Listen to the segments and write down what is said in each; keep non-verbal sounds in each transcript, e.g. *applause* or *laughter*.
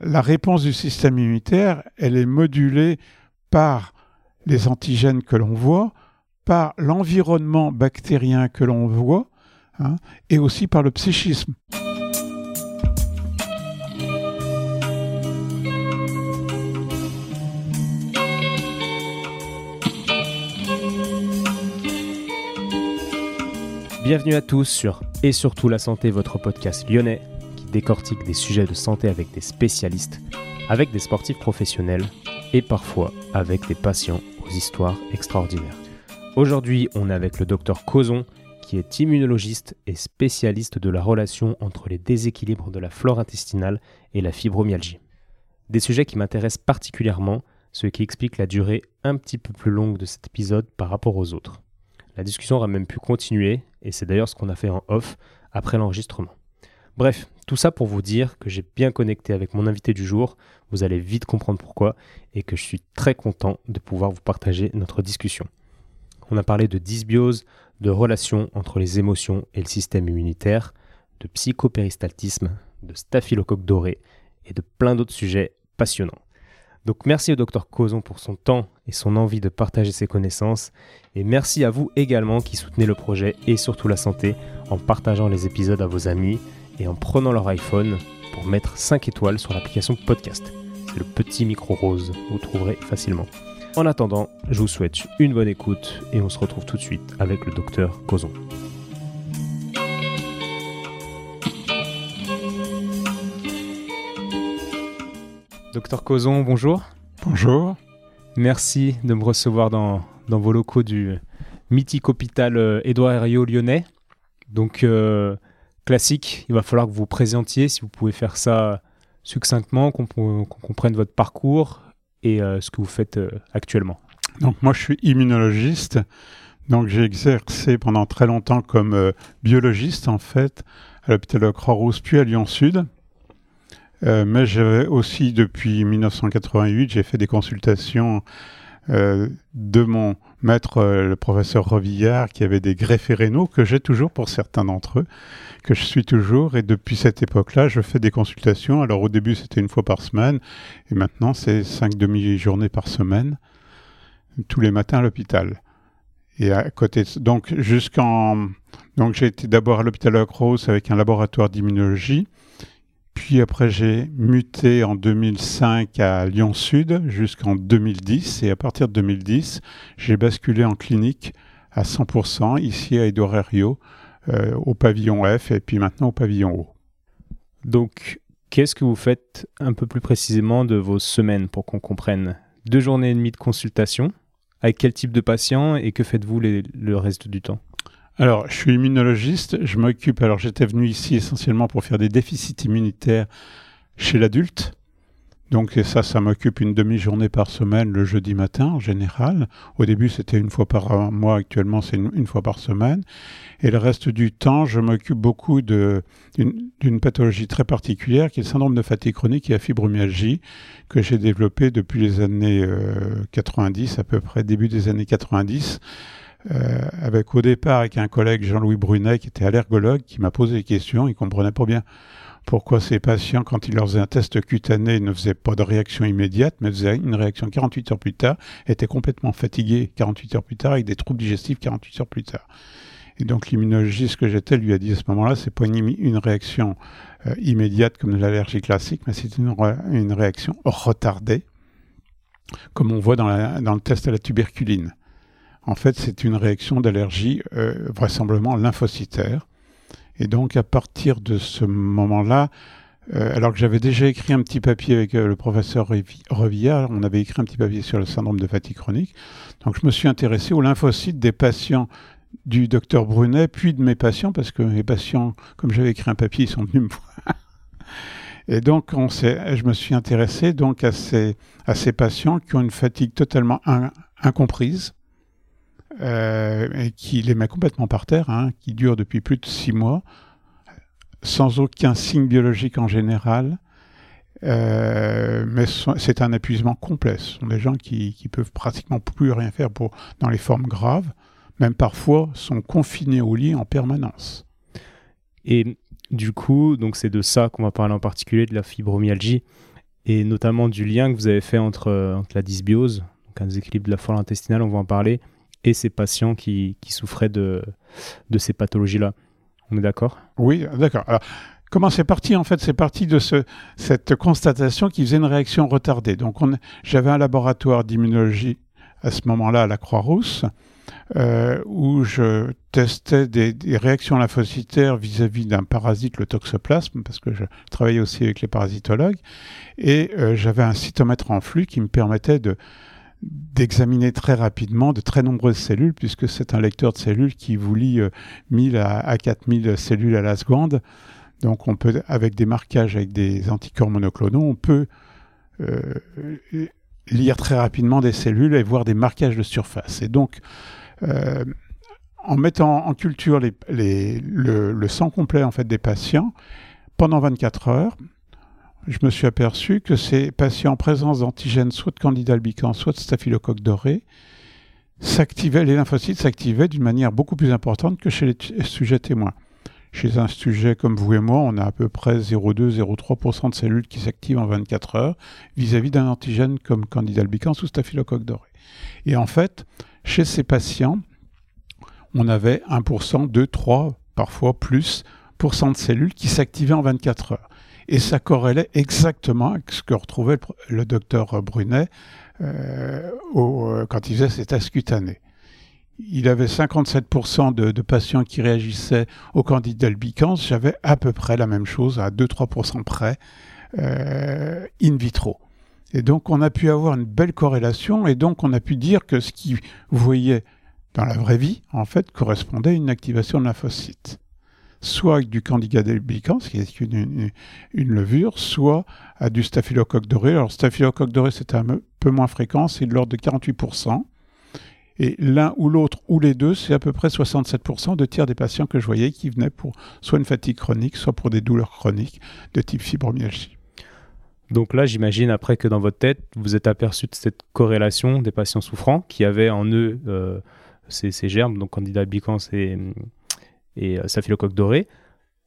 la réponse du système immunitaire, elle est modulée par les antigènes que l'on voit, par l'environnement bactérien que l'on voit, hein, et aussi par le psychisme. Bienvenue à tous sur Et surtout la santé, votre podcast lyonnais décortique des sujets de santé avec des spécialistes, avec des sportifs professionnels et parfois avec des patients aux histoires extraordinaires. Aujourd'hui, on est avec le docteur Cozon qui est immunologiste et spécialiste de la relation entre les déséquilibres de la flore intestinale et la fibromyalgie. Des sujets qui m'intéressent particulièrement, ce qui explique la durée un petit peu plus longue de cet épisode par rapport aux autres. La discussion aura même pu continuer, et c'est d'ailleurs ce qu'on a fait en off après l'enregistrement. Bref, tout ça pour vous dire que j'ai bien connecté avec mon invité du jour, vous allez vite comprendre pourquoi, et que je suis très content de pouvoir vous partager notre discussion. On a parlé de dysbiose, de relations entre les émotions et le système immunitaire, de psychopéristaltisme, de staphylocoque doré et de plein d'autres sujets passionnants. Donc merci au docteur Cozon pour son temps et son envie de partager ses connaissances. Et merci à vous également qui soutenez le projet et surtout la santé en partageant les épisodes à vos amis et en prenant leur iPhone pour mettre 5 étoiles sur l'application podcast. C'est le petit micro rose, vous trouverez facilement. En attendant, je vous souhaite une bonne écoute et on se retrouve tout de suite avec le docteur Cozon. Docteur Cozon, bonjour. Bonjour. Merci de me recevoir dans, dans vos locaux du mythique hôpital euh, Édouard Herriot lyonnais. Donc, euh, classique, il va falloir que vous vous présentiez, si vous pouvez faire ça succinctement, qu'on comprenne votre parcours et euh, ce que vous faites actuellement. Donc, moi, je suis immunologiste. Donc, j'ai exercé pendant très longtemps comme biologiste, en fait, à l'hôpital Croix-Rousse, puis à Lyon-Sud. Euh, mais j'avais aussi, depuis 1988, j'ai fait des consultations euh, de mon maître, euh, le professeur Revillard, qui avait des greffes rénaux, que j'ai toujours pour certains d'entre eux, que je suis toujours. Et depuis cette époque-là, je fais des consultations. Alors au début, c'était une fois par semaine, et maintenant, c'est cinq demi-journées par semaine, tous les matins à l'hôpital. Et à côté, donc jusqu'en, donc j'ai été d'abord à l'hôpital Lacrosse avec un laboratoire d'immunologie. Puis après, j'ai muté en 2005 à Lyon Sud jusqu'en 2010. Et à partir de 2010, j'ai basculé en clinique à 100% ici à Edouard euh, au pavillon F et puis maintenant au pavillon O. Donc, qu'est-ce que vous faites un peu plus précisément de vos semaines pour qu'on comprenne? Deux journées et demie de consultation. Avec quel type de patient et que faites-vous le reste du temps? Alors, je suis immunologiste. Je m'occupe. Alors, j'étais venu ici essentiellement pour faire des déficits immunitaires chez l'adulte. Donc ça, ça m'occupe une demi-journée par semaine le jeudi matin en général. Au début, c'était une fois par mois. Actuellement, c'est une, fois par semaine. Et le reste du temps, je m'occupe beaucoup d'une pathologie très particulière qui est le syndrome de fatigue chronique et la fibromyalgie que j'ai développé depuis les années 90, euh, à peu près début des années 90 euh, avec au départ avec un collègue Jean-Louis Brunet qui était allergologue qui m'a posé des questions, il comprenait pas bien pourquoi ces patients, quand ils leur faisaient un test cutané, ne faisaient pas de réaction immédiate, mais faisaient une réaction 48 heures plus tard, étaient complètement fatigués 48 heures plus tard, avec des troubles digestifs 48 heures plus tard. Et donc l'immunologiste que j'étais lui a dit à ce moment-là, c'est pas une, réaction euh, immédiate comme l'allergie classique, mais c'est une, réaction retardée, comme on voit dans, dans le test à la tuberculine. En fait, c'est une réaction d'allergie euh, vraisemblablement lymphocytaire. Et donc, à partir de ce moment-là, euh, alors que j'avais déjà écrit un petit papier avec euh, le professeur Revillard, on avait écrit un petit papier sur le syndrome de fatigue chronique. Donc, je me suis intéressé aux lymphocytes des patients du docteur Brunet, puis de mes patients, parce que mes patients, comme j'avais écrit un papier, ils sont venus me *laughs* voir. Et donc, on je me suis intéressé donc à ces, à ces patients qui ont une fatigue totalement incomprise, et qui les met complètement par terre, hein, qui dure depuis plus de six mois, sans aucun signe biologique en général. Euh, mais c'est un épuisement complet. Ce sont des gens qui, qui peuvent pratiquement plus rien faire dans les formes graves, même parfois sont confinés au lit en permanence. Et du coup, donc c'est de ça qu'on va parler en particulier, de la fibromyalgie. et notamment du lien que vous avez fait entre, entre la dysbiose, un déséquilibre de la flore intestinale, on va en parler, et ces patients qui, qui souffraient de, de ces pathologies-là. On est d'accord? Oui, d'accord. Alors, comment c'est parti En fait, c'est parti de ce, cette constatation qui faisait une réaction retardée. Donc, j'avais un laboratoire d'immunologie à ce moment-là à la Croix-Rousse, euh, où je testais des, réactions lymphocytaires vis-à-vis d'un parasite, le toxoplasme, parce que je travaillais aussi avec les parasitologues, et euh, j'avais un cytomètre en flux qui me permettait de d'examiner très rapidement de très nombreuses cellules, puisque c'est un lecteur de cellules qui vous lit 1000 euh, à, 4000 cellules à la seconde. Donc on peut, avec des marquages, avec des anticorps monoclonaux, on peut lire très rapidement des cellules et voir des marquages de surface. Et donc, euh, en mettant en culture le, sang complet en fait des patients pendant 24 heures, je me suis aperçu que ces patients en présence d'antigènes, soit de candida albicans, soit de staphylocoque doré, les lymphocytes s'activaient d'une manière beaucoup plus importante que chez les sujets témoins. Chez un sujet comme vous et moi, on a à peu près 0,2-0,3% de cellules qui s'activent en 24 heures vis-à-vis d'un antigène comme Candida albicans ou Staphylocoque doré. Et en fait, chez ces patients, on avait 1%, 2, 3, parfois plus de cellules qui s'activaient en 24 heures. Et ça corrélait exactement avec ce que retrouvait le, docteur Brunet euh, euh, quand il faisait ses tests cutanés il avait 57% de, patients qui réagissaient au candidat albicans. J'avais à peu près la même chose, à 2-3% près, euh, in vitro. Et donc on a pu avoir une belle corrélation et donc on a pu dire que ce qui voyait dans la vraie vie, en fait, correspondait à une activation de lymphocytes. Soit avec du candida albicans, qui est une, levure, soit à du staphylocoque doré. Alors staphylocoque doré, c'est un peu moins fréquent, c'est de l'ordre de 48%. Et l'un ou l'autre, ou les deux, c'est à peu près 67% de tiers des patients que je voyais qui venaient pour soit une fatigue chronique, soit pour des douleurs chroniques de type fibromyalgie. Donc là, j'imagine après que dans votre tête, vous êtes aperçu de cette corrélation des patients souffrants qui avaient en eux euh, ces, germes, donc Candida albicans et, et euh, Staphylocoque doré.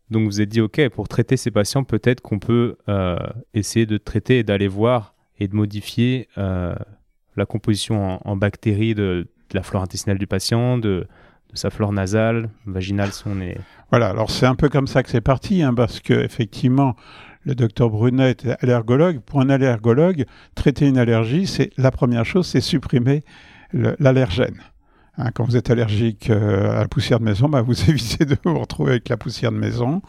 Donc vous êtes dit, OK, pour traiter ces patients, peut-être qu'on peut, euh, essayer de traiter et d'aller voir et de modifier la composition en bactéries de, la flore intestinale du patient, de, sa flore nasale, vaginale, nez. Voilà, alors c'est un peu comme ça que c'est parti, hein, parce que effectivement, le docteur Brunet était allergologue. Pour un allergologue, traiter une allergie, c'est la première chose, c'est supprimer l'allergène. Hein, quand vous êtes allergique euh, à la poussière de maison, bah, vous *laughs* évitez de vous retrouver avec la poussière de maison.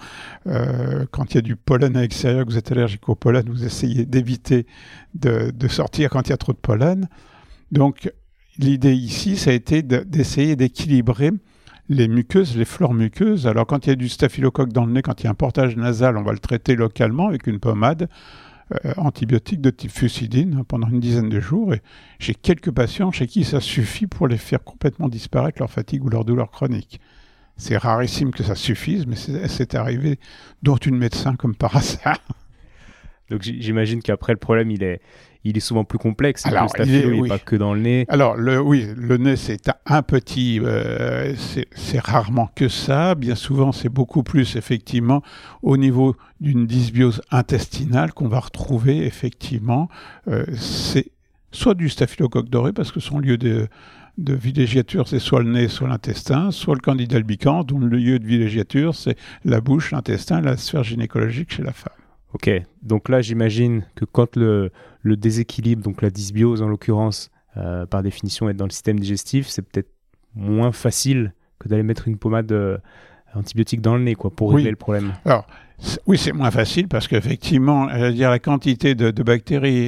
Euh, quand il y a du pollen à l'extérieur, que vous êtes allergique au pollen, vous essayez d'éviter de, de, sortir quand il y a trop de pollen. Donc, l'idée ici, ça a été d'essayer d'équilibrer les muqueuses, les flores muqueuses. Alors quand il y a du staphylocoque dans le nez, quand il y a un portage nasal, on va le traiter localement avec une pommade euh, antibiotique de type fusidine pendant une dizaine de jours. Et j'ai quelques patients chez qui ça suffit pour les faire complètement disparaître leur fatigue ou leur douleur chronique. C'est rarissime que ça suffise, mais c'est arrivé dont une médecin comme par hasard. Donc j'imagine qu'après le problème il est il est souvent plus complexe. Alors, il n'est pas que dans le nez. Alors, le, oui, le nez, c'est un petit. Euh, c'est rarement que ça. Bien souvent, c'est beaucoup plus, effectivement, au niveau d'une dysbiose intestinale qu'on va retrouver, effectivement. Euh, c'est soit du staphylocoque doré, parce que son lieu de, de villégiature, c'est soit le nez, soit l'intestin, soit le candida albicans, dont le lieu de villégiature, c'est la bouche, l'intestin, la sphère gynécologique chez la femme. Ok, donc là j'imagine que quand le, déséquilibre, donc la dysbiose en l'occurrence, euh, par définition est dans le système digestif, c'est peut-être moins facile que d'aller mettre une pommade euh, antibiotique dans le nez quoi, pour régler le problème. Alors, oui, c'est moins facile parce qu'effectivement, dire, la quantité de, bactéries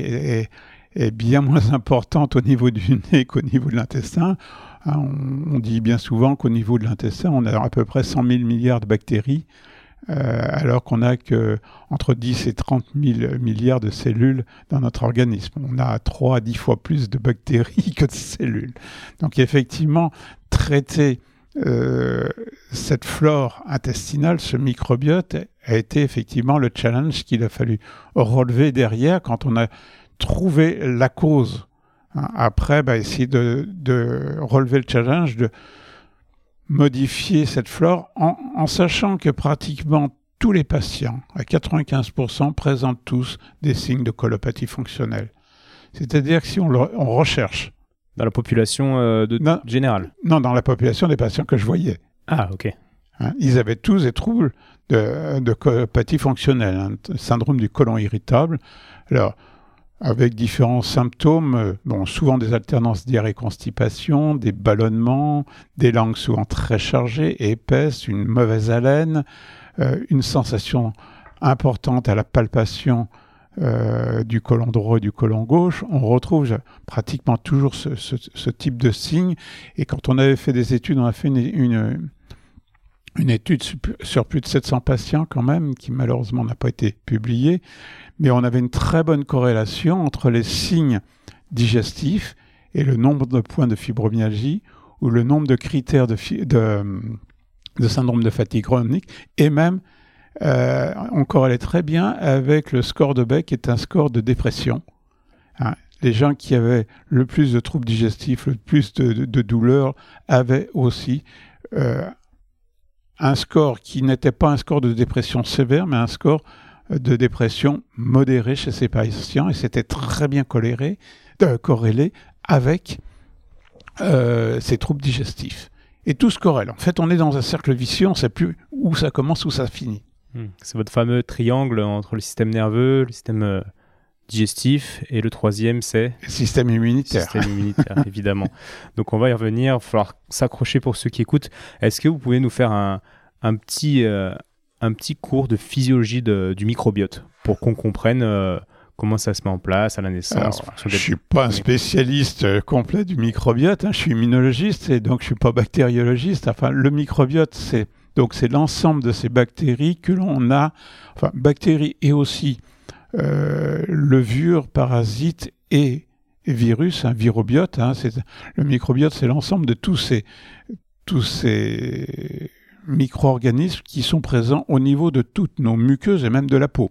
est, bien moins *laughs* importante au niveau du nez qu'au niveau de l'intestin. Hein, on, on, dit bien souvent qu'au niveau de l'intestin, on a à peu près 100 000 milliards de bactéries euh, alors qu'on a que entre 10 et 30 000 milliards de cellules dans notre organisme. On a 3 à 10 fois plus de bactéries *laughs* que de cellules. Donc effectivement, traiter euh, cette flore intestinale, ce microbiote, a été effectivement le challenge qu'il a fallu relever derrière quand on a trouvé la cause. Hein, après, bah, essayer de, de, relever le challenge de modifier cette flore en, sachant que pratiquement tous les patients, à 95%, présentent tous des signes de colopathie fonctionnelle. C'est-à-dire que si on, recherche... Dans la population euh, de, générale? Non, dans la population des patients que je voyais. Ah, ok. Hein, ils avaient tous des troubles de, de colopathie fonctionnelle, un hein, syndrome du côlon irritable. Alors, avec différents symptômes, euh, bon, souvent des alternances diarrhée-constipation, des ballonnements, des langues souvent très chargées, épaisses, une mauvaise haleine, euh, une sensation importante à la palpation euh, du côlon droit et du côlon gauche. On retrouve pratiquement toujours ce, type de signe. Et quand on avait fait des études, on a fait une étude sur plus de 700 patients quand même, qui malheureusement n'a pas été publiée, mais on avait une très bonne corrélation entre les signes digestifs et le nombre de points de fibromyalgie ou le nombre de critères de, syndrome de fatigue chronique, et même euh, on corrélait très bien avec le score de Beck, qui est un score de dépression. Hein, les gens qui avaient le plus de troubles digestifs, le plus de, de douleurs, avaient aussi euh, un score qui n'était pas un score de dépression sévère, mais un score de dépression modérée chez ces patients, et c'était très bien corrélé, euh, corrélé avec euh, ces troubles digestifs. Et tout se corrèle. En fait, on est dans un cercle vicieux, on ne sait plus où ça commence, où ça finit. Hmm. C'est votre fameux triangle entre le système nerveux, le système euh, digestif, et le troisième, c'est Le système immunitaire. Le système immunitaire, *laughs* évidemment. Donc on va y revenir, il va falloir s'accrocher pour ceux qui écoutent. Est-ce que vous pouvez nous faire un, un petit, euh, un petit cours de physiologie du microbiote pour qu'on comprenne euh, comment ça se met en place à la naissance. je ne suis pas un spécialiste euh, complet du microbiote, hein. je suis immunologiste et donc je ne suis pas bactériologiste. Enfin, le microbiote, c'est donc c'est l'ensemble de ces bactéries que l'on a, enfin bactéries et aussi levures, parasites et virus, un virobiote. Hein, le microbiote, c'est l'ensemble de tous ces, tous ces micro-organismes qui sont présents au niveau de toutes nos muqueuses et même de la peau.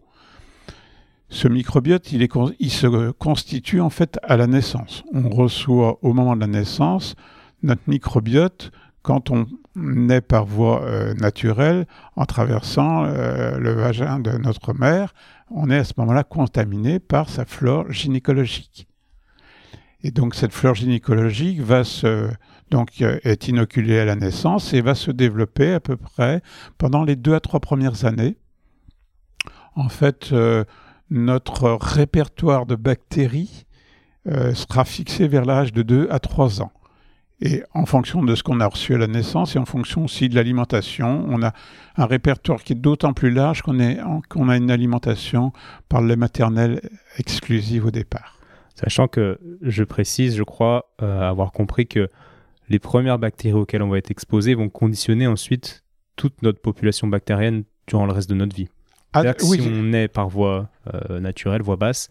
Ce microbiote, il, se constitue en fait à la naissance. On reçoit au moment de la naissance notre microbiote quand on naît par voie euh, naturelle en traversant euh, le vagin de notre mère. On est à ce moment-là contaminé par sa flore gynécologique. Et donc cette flore gynécologique va se donc euh, est inoculé à la naissance et va se développer à peu près pendant les deux à trois premières années. En fait, euh, notre répertoire de bactéries euh, sera fixé vers l'âge de 2 à 3 ans. Et en fonction de ce qu'on a reçu à la naissance et en fonction aussi de l'alimentation, on a un répertoire qui est d'autant plus large qu'on a une alimentation par lait maternel exclusive au départ. Sachant que je précise, je crois avoir compris que les premières bactéries auxquelles on va être exposé vont conditionner ensuite toute notre population bactérienne durant le reste de notre vie. Ah, si on est par voie euh, naturelle, voie basse,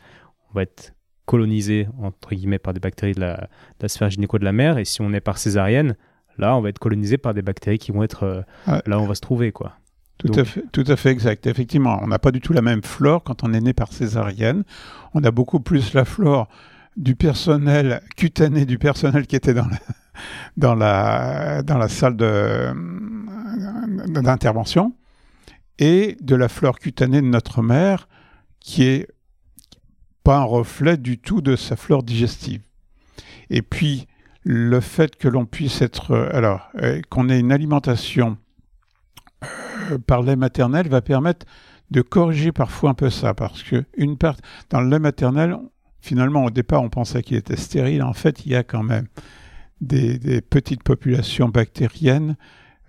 on va être colonisé entre guillemets par des bactéries de la, sphère gynéco de la mère, et si on est par césarienne, là on va être colonisé par des bactéries qui vont être euh, là où on va se trouver quoi. Tout, à fait, tout à fait exact. Effectivement, on n'a pas du tout la même flore quand on est né par césarienne. On a beaucoup plus la flore du personnel cutané, du personnel qui était dans la, dans la, dans la salle d'intervention et de la flore cutanée de notre mère qui est pas un reflet du tout de sa flore digestive. Et puis, le fait que l'on puisse être, alors, euh, qu'on ait une alimentation euh, par lait maternel va permettre de corriger parfois un peu ça, parce que une part, dans le lait maternel, finalement, au départ, on pensait qu'il était stérile. En fait, il y a quand même des, petites populations bactériennes,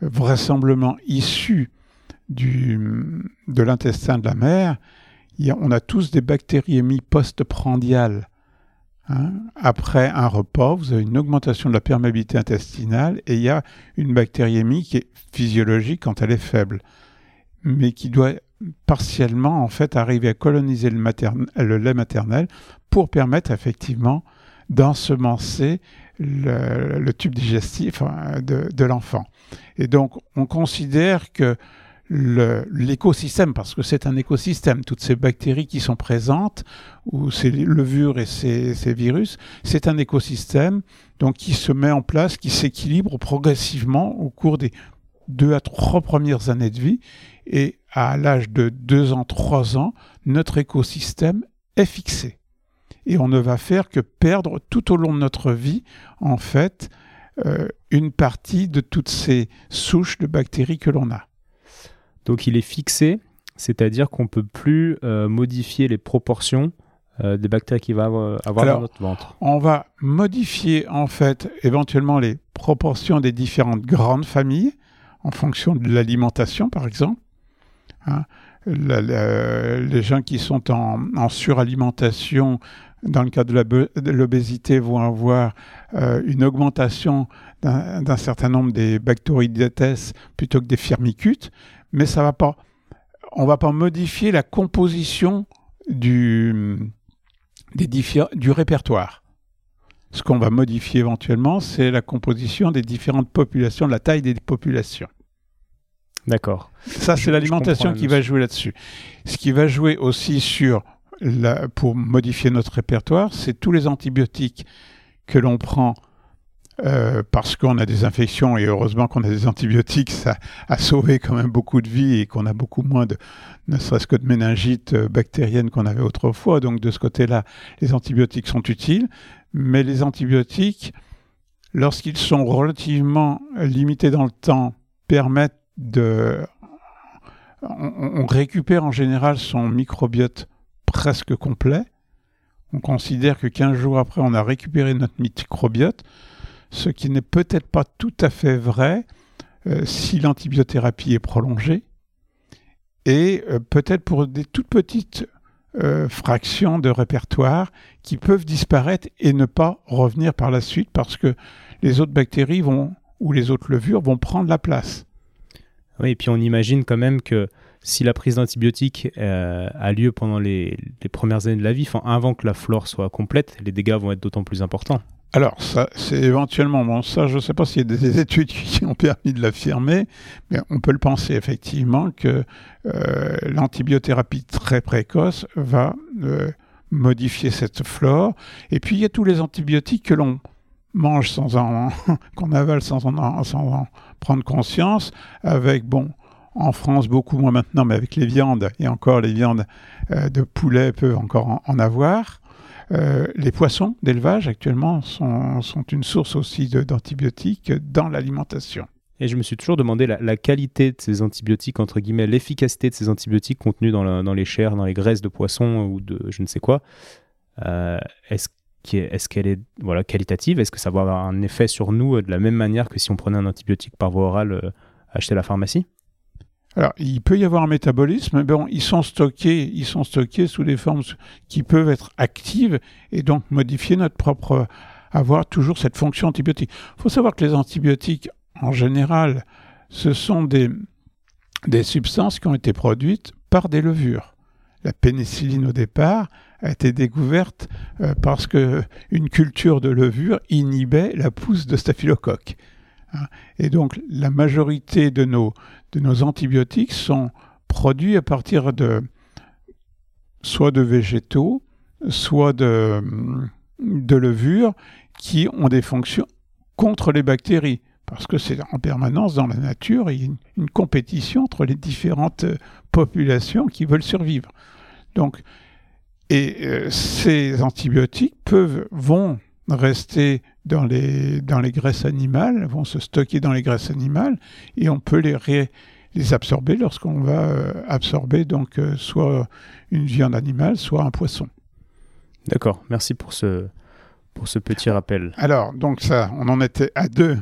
vraisemblablement issues du, de l'intestin de la mère. on a tous des bactériémies postprandiales. Hein. Après un repas, vous avez une augmentation de la perméabilité intestinale et il y a une bactériémie qui est physiologique quand elle est faible, mais qui doit partiellement en fait arriver à coloniser le lait maternel pour permettre effectivement d'ensemencer le, tube digestif hein, de, l'enfant. Et donc, on considère que l'écosystème, parce que c'est un écosystème, toutes ces bactéries qui sont présentes, ou ces levures et ces, ces virus, c'est un écosystème donc qui se met en place, qui s'équilibre progressivement au cours des deux à trois premières années de vie. Et à l'âge de 2 ans, 3 ans, notre écosystème est fixé. Et on ne va faire que perdre tout au long de notre vie, en fait, euh, une partie de toutes ces souches de bactéries que l'on a. Donc il est fixé, c'est-à-dire qu'on ne peut plus euh, modifier les proportions euh, des bactéries qu'il va avoir, dans notre ventre. On va modifier en fait éventuellement les proportions des différentes grandes familles en fonction de l'alimentation par exemple. Hein. les gens qui sont en, suralimentation dans le cas de l'obésité vont avoir euh, une augmentation d'un certain nombre des bactéroïdetes plutôt que des firmicutes, mais ça va pas, on va pas modifier la composition du, des du répertoire. Ce qu'on va modifier éventuellement, c'est la composition des différentes populations, la taille des populations. D'accord. Ça, c'est l'alimentation qui va jouer là-dessus. Ce qui va jouer aussi sur, pour modifier notre répertoire, c'est tous les antibiotiques que l'on prend euh, parce qu'on a des infections et heureusement qu'on a des antibiotiques, ça a sauvé quand même beaucoup de vies et qu'on a beaucoup moins de, ne serait-ce que de méningite euh, bactérienne qu'on avait autrefois. Donc de ce côté-là, les antibiotiques sont utiles, mais les antibiotiques, lorsqu'ils sont relativement limités dans le temps, permettent de... on récupère en général son microbiote presque complet. On considère que 15 jours après, on a récupéré notre microbiote ce qui n'est peut-être pas tout à fait vrai euh, si l'antibiothérapie est prolongée, et euh, peut-être pour des toutes petites euh, fractions de répertoire qui peuvent disparaître et ne pas revenir par la suite parce que les autres bactéries vont, ou les autres levures vont prendre la place. Oui, et puis on imagine quand même que si la prise d'antibiotiques a lieu pendant les, les, premières années de la vie, avant que la flore soit complète, les dégâts vont être d'autant plus importants. Alors, ça, c'est éventuellement, bon, ça, je ne sais pas s'il y a des *laughs* études qui ont permis de l'affirmer, mais on peut le penser effectivement que euh, l'antibiothérapie très précoce va euh, modifier cette flore. Et puis, il y a tous les antibiotiques que l'on mange sans en, *laughs* qu'on avale sans en, sans en prendre conscience, avec, bon, en France, beaucoup moins maintenant, mais avec les viandes, et encore les viandes euh, de poulet peuvent encore en avoir. Euh, les poissons d'élevage actuellement sont, une source aussi d'antibiotiques dans l'alimentation. Et je me suis toujours demandé la, qualité de ces antibiotiques, entre guillemets, l'efficacité de ces antibiotiques contenus dans, les chairs, dans les graisses de poisson ou de je ne sais quoi. Euh, est-ce qu'elle est, voilà, qualitative? Est-ce que ça va avoir un effet sur nous de la même manière que si on prenait un antibiotique par voie orale acheté à la pharmacie? Alors, il peut y avoir un métabolisme, mais bon, ils sont stockés, ils sont stockés sous des formes qui peuvent être actives et donc modifier notre propre, avoir toujours cette fonction antibiotique. Il faut savoir que les antibiotiques, en général, ce sont des, substances qui ont été produites par des levures. La pénicilline au départ a été découverte euh, parce que une culture de levure inhibait la pousse de staphylocoque. Hein. Et donc la majorité de nos, de nos antibiotiques sont produits à partir de soit de végétaux, soit de, de levures qui ont des fonctions contre les bactéries. Parce que c'est en permanence dans la nature, il y a une, compétition entre les différentes populations qui veulent survivre. Donc, et euh, ces antibiotiques peuvent, vont rester dans les, dans les graisses animales, vont se stocker dans les graisses animales, et on peut les, les absorber lorsqu'on va euh, absorber donc euh, soit une viande animale, soit un poisson. D'accord, merci pour ce, pour ce petit rappel. Alors, donc ça, on en était à deux,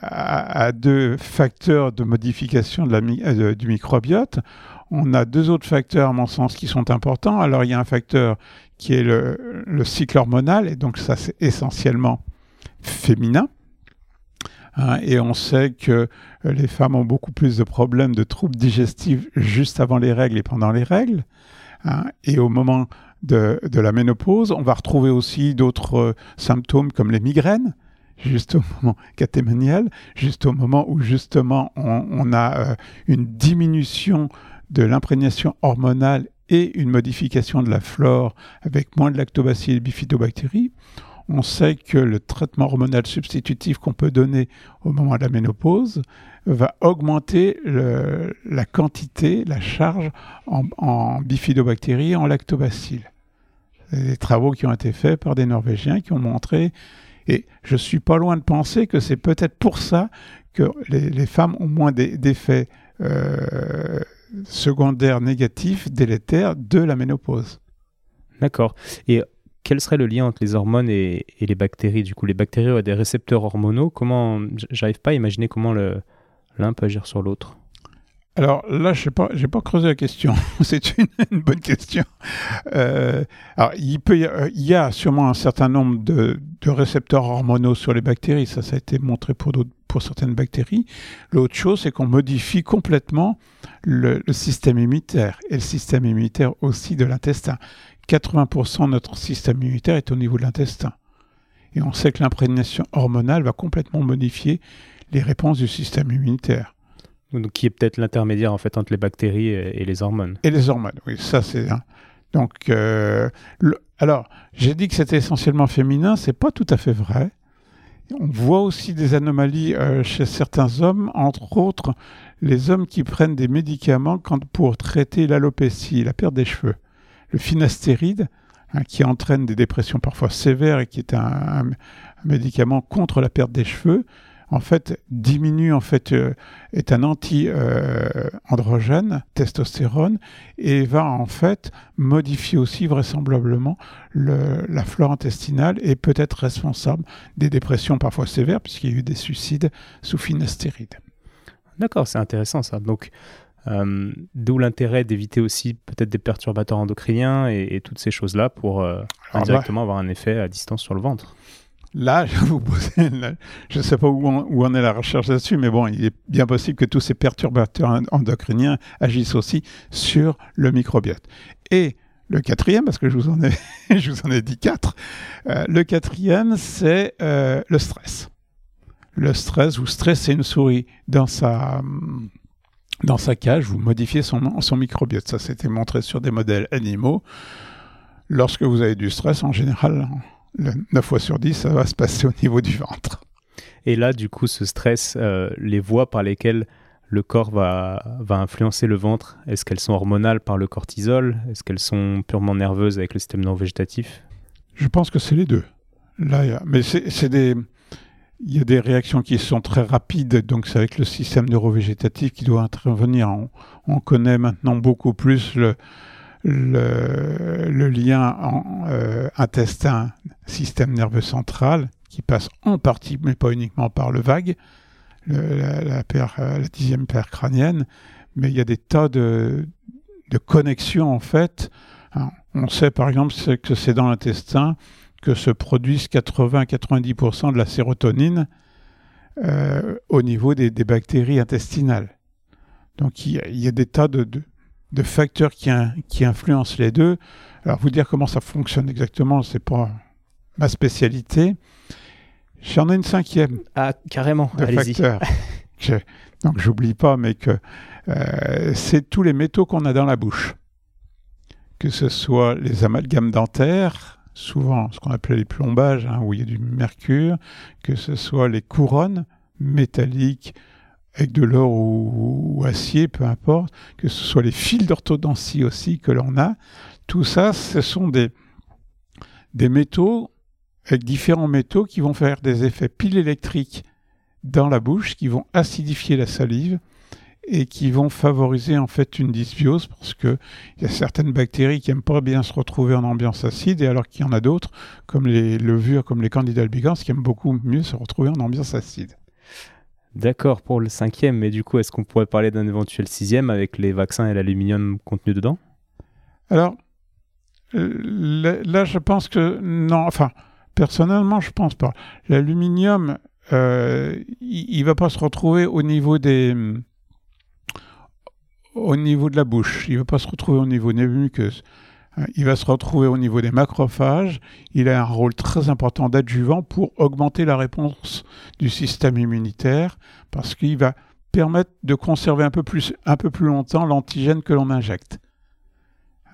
à, deux facteurs de modification de la, euh, du microbiote. On a deux autres facteurs, à mon sens, qui sont importants. Alors, il y a un facteur qui est le, cycle hormonal, et donc ça c'est essentiellement féminin. Hein, et on sait que les femmes ont beaucoup plus de problèmes de troubles digestifs juste avant les règles et pendant les règles. Hein, et au moment de, la ménopause, on va retrouver aussi d'autres euh, symptômes comme les migraines, juste au moment *laughs* catémanial, juste au moment où justement on, a euh, une diminution de l'imprégnation hormonale et une modification de la flore avec moins de lactobacilles et bifidobactéries. on sait que le traitement hormonal substitutif qu'on peut donner au moment de la ménopause va augmenter la quantité, la charge en, bifidobactéries et en lactobacilles. Des travaux qui ont été faits par des Norvégiens qui ont montré, et je suis pas loin de penser que c'est peut-être pour ça que les, femmes ont moins d'effets euh, secondaires négatifs, délétères de la ménopause. D'accord. Et quel serait le lien entre les hormones et, les bactéries Du coup, les bactéries ont des récepteurs hormonaux? Comment J'arrive pas à imaginer comment l'un peut agir sur l'autre. Alors là, je n'ai pas, pas creusé la question. *laughs* C'est une, bonne question. Euh, alors, il, peut il y a sûrement un certain nombre de, récepteurs hormonaux sur les bactéries. Ça, ça a été montré pour, pour certaines bactéries. L'autre chose, c'est qu'on modifie complètement le, le, système immunitaire et le système immunitaire aussi de l'intestin. 80% de notre système immunitaire est au niveau de l'intestin. Et on sait que l'imprégnation hormonale va complètement modifier les réponses du système immunitaire. Donc, qui est peut-être l'intermédiaire en fait entre les bactéries et, les hormones. Et les hormones, oui, ça c'est. Donc, euh, alors, j'ai dit que c'était essentiellement féminin, c'est pas tout à fait vrai. On voit aussi des anomalies euh, chez certains hommes, entre autres les hommes qui prennent des médicaments pour traiter l'alopécie, la perte des cheveux le finastéride, hein, qui entraîne des dépressions parfois sévères et qui est un, médicament contre la perte des cheveux, en fait, diminue, en fait, euh, est un anti-androgène, euh, testostérone, et va en fait modifier aussi vraisemblablement la flore intestinale et peut être responsable des dépressions parfois sévères, puisqu'il y a eu des suicides sous finastéride. D'accord, c'est intéressant ça. Donc, euh, d'où l'intérêt d'éviter aussi peut-être des perturbateurs endocriniens et, toutes ces choses-là pour euh, indirectement avoir un effet à distance sur le ventre. Là, je ne sais pas où, en est la recherche là-dessus, mais bon, il est bien possible que tous ces perturbateurs endocriniens agissent aussi sur le microbiote. Et le quatrième, parce que je vous en ai, *laughs* dit quatre, euh, le quatrième, c'est le stress. Le stress, vous stressez une souris dans sa dans sa cage, vous modifiez son, son microbiote. Ça, s'était montré sur des modèles animaux. Lorsque vous avez du stress, en général, 9 fois sur 10, ça va se passer au niveau du ventre. Et là, du coup, ce stress, euh, les voies par lesquelles le corps va, va influencer le ventre, est-ce qu'elles sont hormonales par le cortisol? Est-ce qu'elles sont purement nerveuses avec le système non végétatif? Je pense que c'est les deux. Là, Mais c'est des il y a des réactions qui sont très rapides, donc c'est avec le système neurovégétatif qui doit intervenir. On, connaît maintenant beaucoup plus le, le, lien euh, intestin-système nerveux central, qui passe en partie, mais pas uniquement par le vague, la, paire, euh, la, dixième paire crânienne, mais il y a des tas de, de connexions en fait. On sait par exemple que c'est dans l'intestin que se produisent 80-90% de la sérotonine euh, au niveau des, bactéries intestinales. Donc il y, a, des tas de, facteurs qui, qui, influencent les deux. Alors vous dire comment ça fonctionne exactement, c'est pas ma spécialité. J'en ai une cinquième. Ah carrément. De facteurs. *laughs* donc j'oublie pas, mais que euh, c'est tous les métaux qu'on a dans la bouche, que ce soit les amalgames dentaires, souvent ce qu'on appelait les plombages, hein, où il y a du mercure, que ce soit les couronnes métalliques avec de l'or ou, acier, peu importe, que ce soit les fils d'orthodontie aussi que l'on a, tout ça, ce sont des, métaux avec différents métaux qui vont faire des effets piles électriques dans la bouche, qui vont acidifier la salive et qui vont favoriser en fait une dysbiose parce qu'il y a certaines bactéries qui n'aiment pas bien se retrouver en ambiance acide et alors qu'il y en a d'autres, comme les levures, comme les candidats albicans, qui aiment beaucoup mieux se retrouver en ambiance acide. D'accord pour le cinquième, mais du coup, est-ce qu'on pourrait parler d'un éventuel sixième avec les vaccins et l'aluminium contenu dedans? Alors, euh, là, je pense que non, enfin, personnellement, je pense pas. L'aluminium, euh, il ne va pas se retrouver au niveau des au niveau de la bouche, il va pas se retrouver au niveau des muqueuses. Hein, il va se retrouver au niveau des macrophages. Il a un rôle très important d'adjuvant pour augmenter la réponse du système immunitaire parce qu'il va permettre de conserver un peu plus, un peu plus longtemps l'antigène que l'on injecte.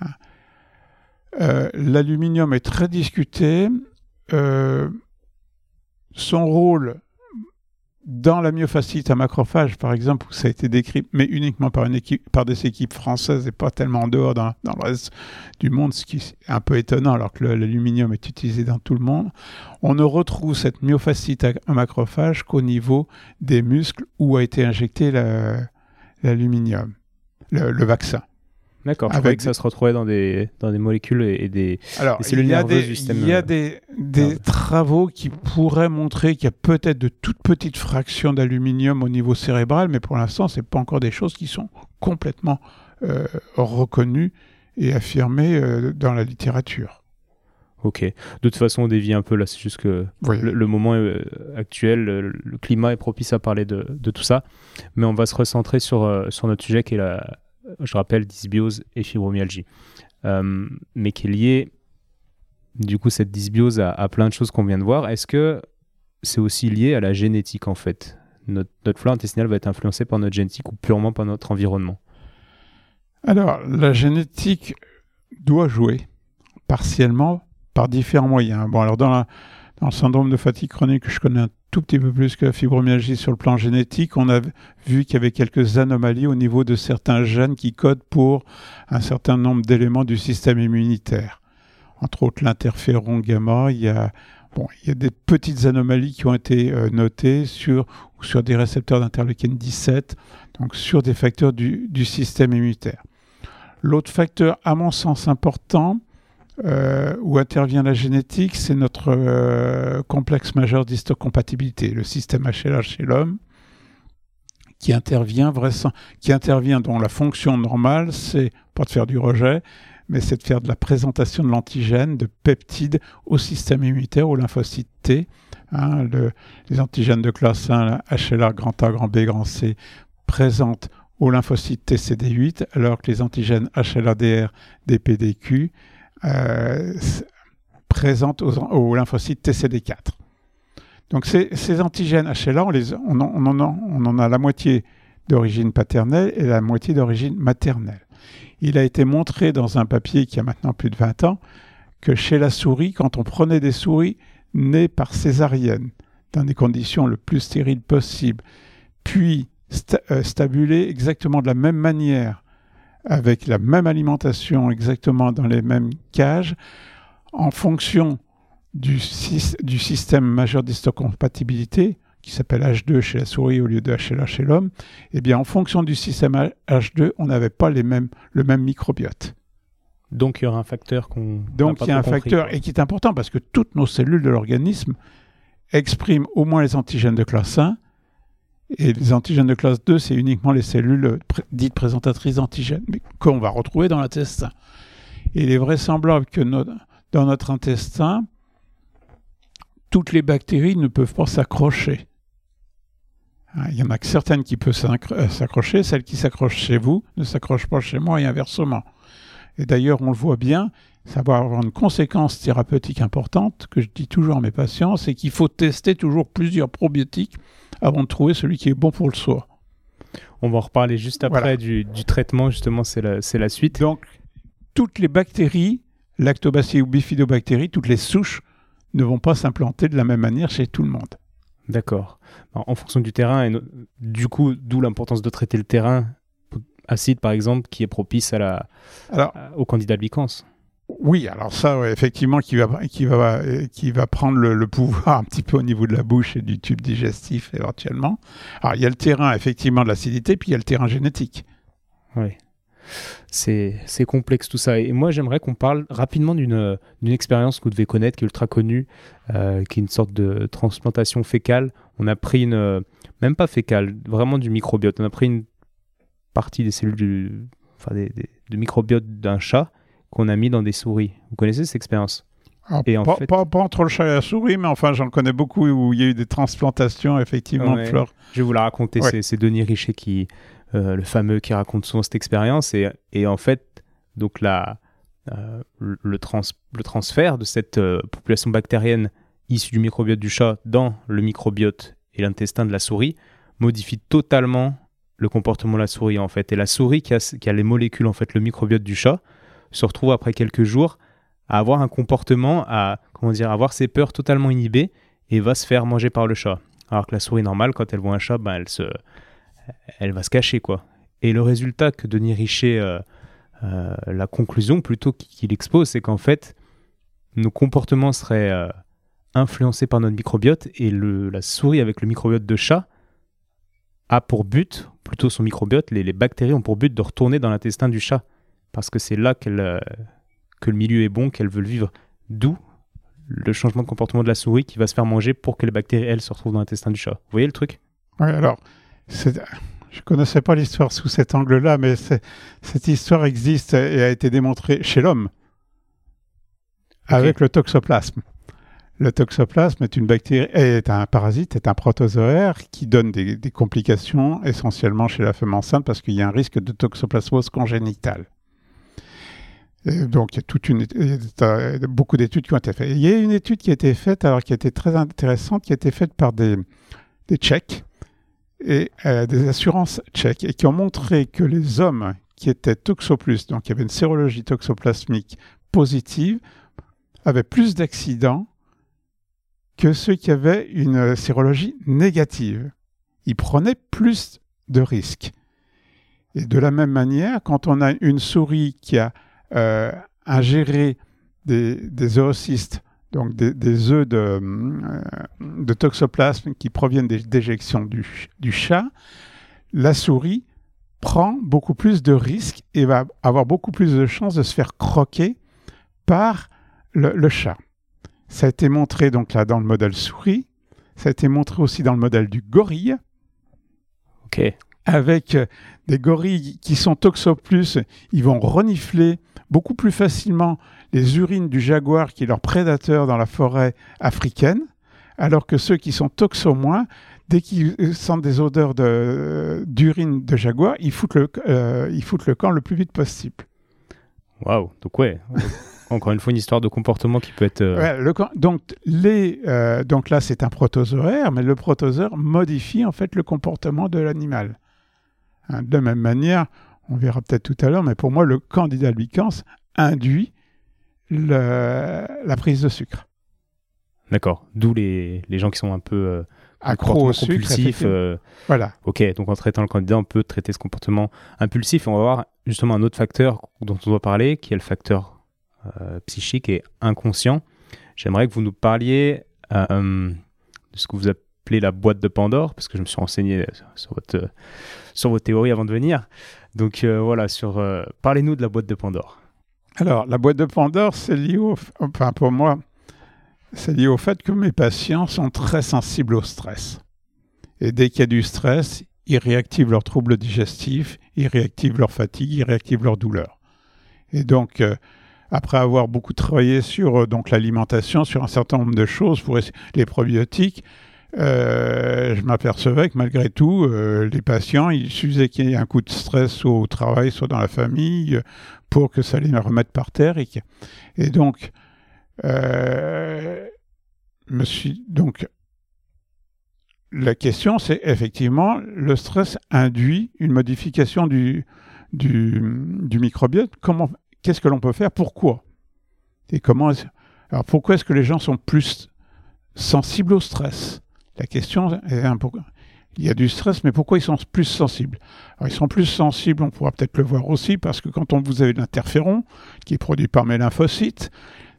Hein. Euh, l'aluminium est très discuté. euh, son rôle dans la myofasciite à macrophage, par exemple, où ça a été décrit, mais uniquement par, une équipe, par des équipes françaises et pas tellement en dehors dans, le reste du monde, ce qui est un peu étonnant alors que l'aluminium est utilisé dans tout le monde, on ne retrouve cette myofasciite à macrophage qu'au niveau des muscles où a été injecté l'aluminium, le vaccin. D'accord, je croyais que ça se retrouvait dans des, dans des molécules et des, Alors, des cellules il y a nerveuses des, du système. Il y a euh, des, des travaux qui pourraient montrer qu'il y a peut-être de toutes petites fractions d'aluminium au niveau cérébral, mais pour l'instant, ce n'est pas encore des choses qui sont complètement euh, reconnues et affirmées euh, dans la littérature. Ok. De toute façon, on dévie un peu là. C'est juste que Oui. le, le moment euh, actuel, le, le climat est propice à parler de, de tout ça. Mais on va se recentrer sur, euh, sur notre sujet qui est la, je rappelle, dysbiose et fibromyalgie. Euh, mais qui est lié, du coup, cette dysbiose à, plein de choses qu'on vient de voir. Est-ce que c'est aussi lié à la génétique en fait? Notre, flore intestinale va être influencée par notre génétique ou purement par notre environnement? Alors, la génétique doit jouer partiellement par différents moyens. Bon, alors dans, le syndrome de fatigue chronique, je connais un tout petit peu plus que la fibromyalgie sur le plan génétique. On a vu qu'il y avait quelques anomalies au niveau de certains gènes qui codent pour un certain nombre d'éléments du système immunitaire. Entre autres, l'interféron gamma. Il y a, bon, il y a des petites anomalies qui ont été euh, notées sur, sur des récepteurs d'interleukine 17, donc sur des facteurs du, du système immunitaire. L'autre facteur, à mon sens, important, euh, où intervient la génétique, c'est notre euh, complexe majeur d'histocompatibilité, le système HLH chez l'homme, qui intervient, qui intervient dont la fonction normale, c'est pas de faire du rejet, mais c'est de faire de la présentation de l'antigène, de peptides au système immunitaire, aux lymphocytes T. Hein, le- les antigènes de classe 1, HLA, grand A, grand B, grand C, présentent aux lymphocytes TCD8, alors que les antigènes HLA-DR, DPDQ euh, s- présentent aux, aux lymphocytes TCD4. Donc ces, antigènes HLA, on, on, en, a, la moitié d'origine paternelle et la moitié d'origine maternelle. Il a été montré dans un papier qui a maintenant plus de 20 ans que chez la souris, quand on prenait des souris nées par césarienne, dans des conditions le plus stériles possible, puis euh, stabulées exactement de la même manière, avec la même alimentation, exactement dans les mêmes cages, en fonction du, sys- du système majeur d'histocompatibilité, qui s'appelle H2 chez la souris au lieu de HLA chez l'homme, eh bien, en fonction du système H2, on n'avait pas les mêmes, le même microbiote. Donc il y aura un facteur qu'on. Donc il y a un compris, facteur, quoi. et qui est important parce que toutes nos cellules de l'organisme expriment au moins les antigènes de classe 1, et les antigènes de classe 2, c'est uniquement les cellules euh, dites présentatrices d'antigènes, qu'on va retrouver dans l'intestin. Il est vraisemblable que dans notre intestin, toutes les bactéries ne peuvent pas s'accrocher. Hein, Il y en a que certaines qui peuvent euh, s'accrocher, celles qui s'accrochent chez vous ne s'accrochent pas chez moi et inversement. Et d'ailleurs, on le voit bien, ça va avoir une conséquence thérapeutique importante que je dis toujours à mes patients, c'est qu'il faut tester toujours plusieurs probiotiques avant de trouver celui qui est bon pour le soi. On va en reparler juste après Voilà. du, du traitement, justement, c'est la, suite. Donc, toutes les bactéries, lactobacilles ou bifidobactéries, toutes les souches, ne vont pas s'implanter de la même manière chez tout le monde. D'accord. En en fonction du terrain, et no- du coup, d'où l'importance de traiter le terrain acide, par exemple, qui est propice à la, Alors, à- au candidat albicans. Oui, alors ça, effectivement, qui va, qui va, qui va prendre le, pouvoir un petit peu au niveau de la bouche et du tube digestif éventuellement. Alors, il y a le terrain, effectivement, de l'acidité, puis il y a le terrain génétique. Oui. C'est complexe tout ça. Et moi, j'aimerais qu'on parle rapidement d'une expérience que vous devez connaître, qui est ultra connue, euh, qui est une sorte de transplantation fécale. On a pris une. euh, même pas fécale, vraiment du microbiote. On a pris une partie des cellules du. Enfin, des- du microbiote d'un chat qu'on a mis dans des souris. Vous connaissez cette expérience Alors, Et en pas, fait- pas, pas entre le chat et la souris, mais enfin, j'en connais beaucoup où il y a eu des transplantations, effectivement, Ouais. de fleurs. Je vais vous la raconter. Ouais. C'est- Denis Richet qui, euh, le fameux, qui raconte souvent cette expérience. Et, et en fait, donc la, euh, le, le trans- le transfert de cette euh, population bactérienne issue du microbiote du chat dans le microbiote et l'intestin de la souris modifie totalement le comportement de la souris en fait. Et la souris qui a, qui a les molécules en fait, le microbiote du chat, se retrouve après quelques jours à avoir un comportement, à comment dire, avoir ses peurs totalement inhibées et va se faire manger par le chat. Alors que la souris normale, quand elle voit un chat, ben elle, se, elle va se cacher. quoi. Et le résultat que Denis Richer, euh, euh, la conclusion plutôt qu'il expose, c'est qu'en fait, nos comportements seraient euh, influencés par notre microbiote et le, la souris avec le microbiote de chat a pour but, plutôt son microbiote, les bactéries ont pour but de retourner dans l'intestin du chat. Parce que c'est là qu'elle, que le milieu est bon, qu'elles veulent vivre. D'où le changement de comportement de la souris qui va se faire manger pour que les bactéries, elles, se retrouvent dans l'intestin du chat. Vous voyez le truc? Oui, alors, je ne connaissais pas l'histoire sous cet angle-là, mais cette histoire existe et a été démontrée chez l'homme avec le toxoplasme. Le toxoplasme est une bactérie, est un parasite, est un protozoaire qui donne des, des complications essentiellement chez la femme enceinte parce qu'il y a un risque de toxoplasmose congénitale donc, il y a toute une, beaucoup d'études qui ont été faites. Il y a une étude qui a été faite, alors qui a été très intéressante, qui a été faite par des, des Tchèques et euh, des assurances tchèques, et qui ont montré que les hommes qui étaient toxoplus, donc qui avaient une sérologie toxoplasmique positive, avaient plus d'accidents que ceux qui avaient une sérologie négative. Ils prenaient plus de risques. Et de la même manière, quand on a une souris qui a euh, ingérer des, des oocystes, donc des, œufs de, euh, de, toxoplasme qui proviennent des déjections du, du, chat, la souris prend beaucoup plus de risques et va avoir beaucoup plus de chances de se faire croquer par le, chat. Ça a été montré donc là dans le modèle souris, ça a été montré aussi dans le modèle du gorille. Ok. Avec des gorilles qui sont toxoplus, ils vont renifler beaucoup plus facilement les urines du jaguar qui est leur prédateur dans la forêt africaine, alors que ceux qui sont toxo moins, dès qu'ils sentent des odeurs d'urine de, jaguar, ils foutent, le, euh, ils foutent le camp le plus vite possible. Waouh, donc ouais, *laughs* encore une fois une histoire de comportement qui peut être... Euh, le, donc, les, euh, donc là c'est un protozoaire, mais le protozoaire modifie en fait le comportement de l'animal. Hein, de la même manière, on verra peut-être tout à l'heure, mais pour moi, le candidat albicans induit la prise de sucre. D'accord. D'où les, gens qui sont un peu euh, accro au compulsifs. Euh, voilà. Ok, donc en traitant le candidat, on peut traiter ce comportement impulsif. on va voir justement un autre facteur dont on doit parler, qui est le facteur euh, psychique et inconscient. J'aimerais que vous nous parliez de ce que vous appelez la boîte de Pandore, parce que je me suis renseigné sur, votre, sur vos théories avant de venir. Donc euh, voilà, sur euh, parlez-nous de la boîte de Pandore. Alors, la boîte de Pandore, c'est lié au, enfin pour moi, c'est lié au fait que mes patients sont très sensibles au stress. Et dès qu'il y a du stress, ils réactivent leurs troubles digestifs, ils réactivent leur fatigue, ils réactivent leur douleur. Et donc, euh, après avoir beaucoup travaillé sur donc l'alimentation, sur un certain nombre de choses, pour les probiotiques, euh, je m'apercevais que malgré tout, euh, les patients, il suffisait qu'il y ait un coup de stress soit au travail, soit dans la famille, pour que ça les remette par terre. Et, et donc, euh, me suis, donc, la question, c'est effectivement, le stress induit une modification du, du, du microbiote. Comment, qu'est-ce que l'on peut faire? Pourquoi? Et comment Alors, pourquoi est-ce que les gens sont plus sensibles au stress? La question est. Il y a du stress, mais pourquoi ils sont plus sensibles? Ils sont plus sensibles, on pourra peut-être le voir aussi, parce que quand on, vous avez l'interféron, qui est produit par mes lymphocytes,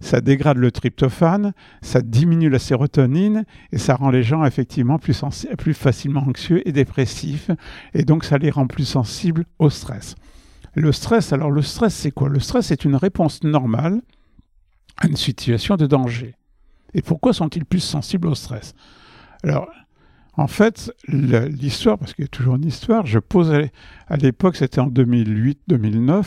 ça dégrade le tryptophane, ça diminue la sérotonine, et ça rend les gens effectivement plus, plus facilement anxieux et dépressifs, et donc ça les rend plus sensibles au stress. Le stress, alors le stress, c'est quoi? Le stress est une réponse normale à une situation de danger. Et pourquoi sont-ils plus sensibles au stress? Alors, en fait, l'histoire, parce qu'il y a toujours une histoire, je posais, à l'époque, c'était en 2008-2009,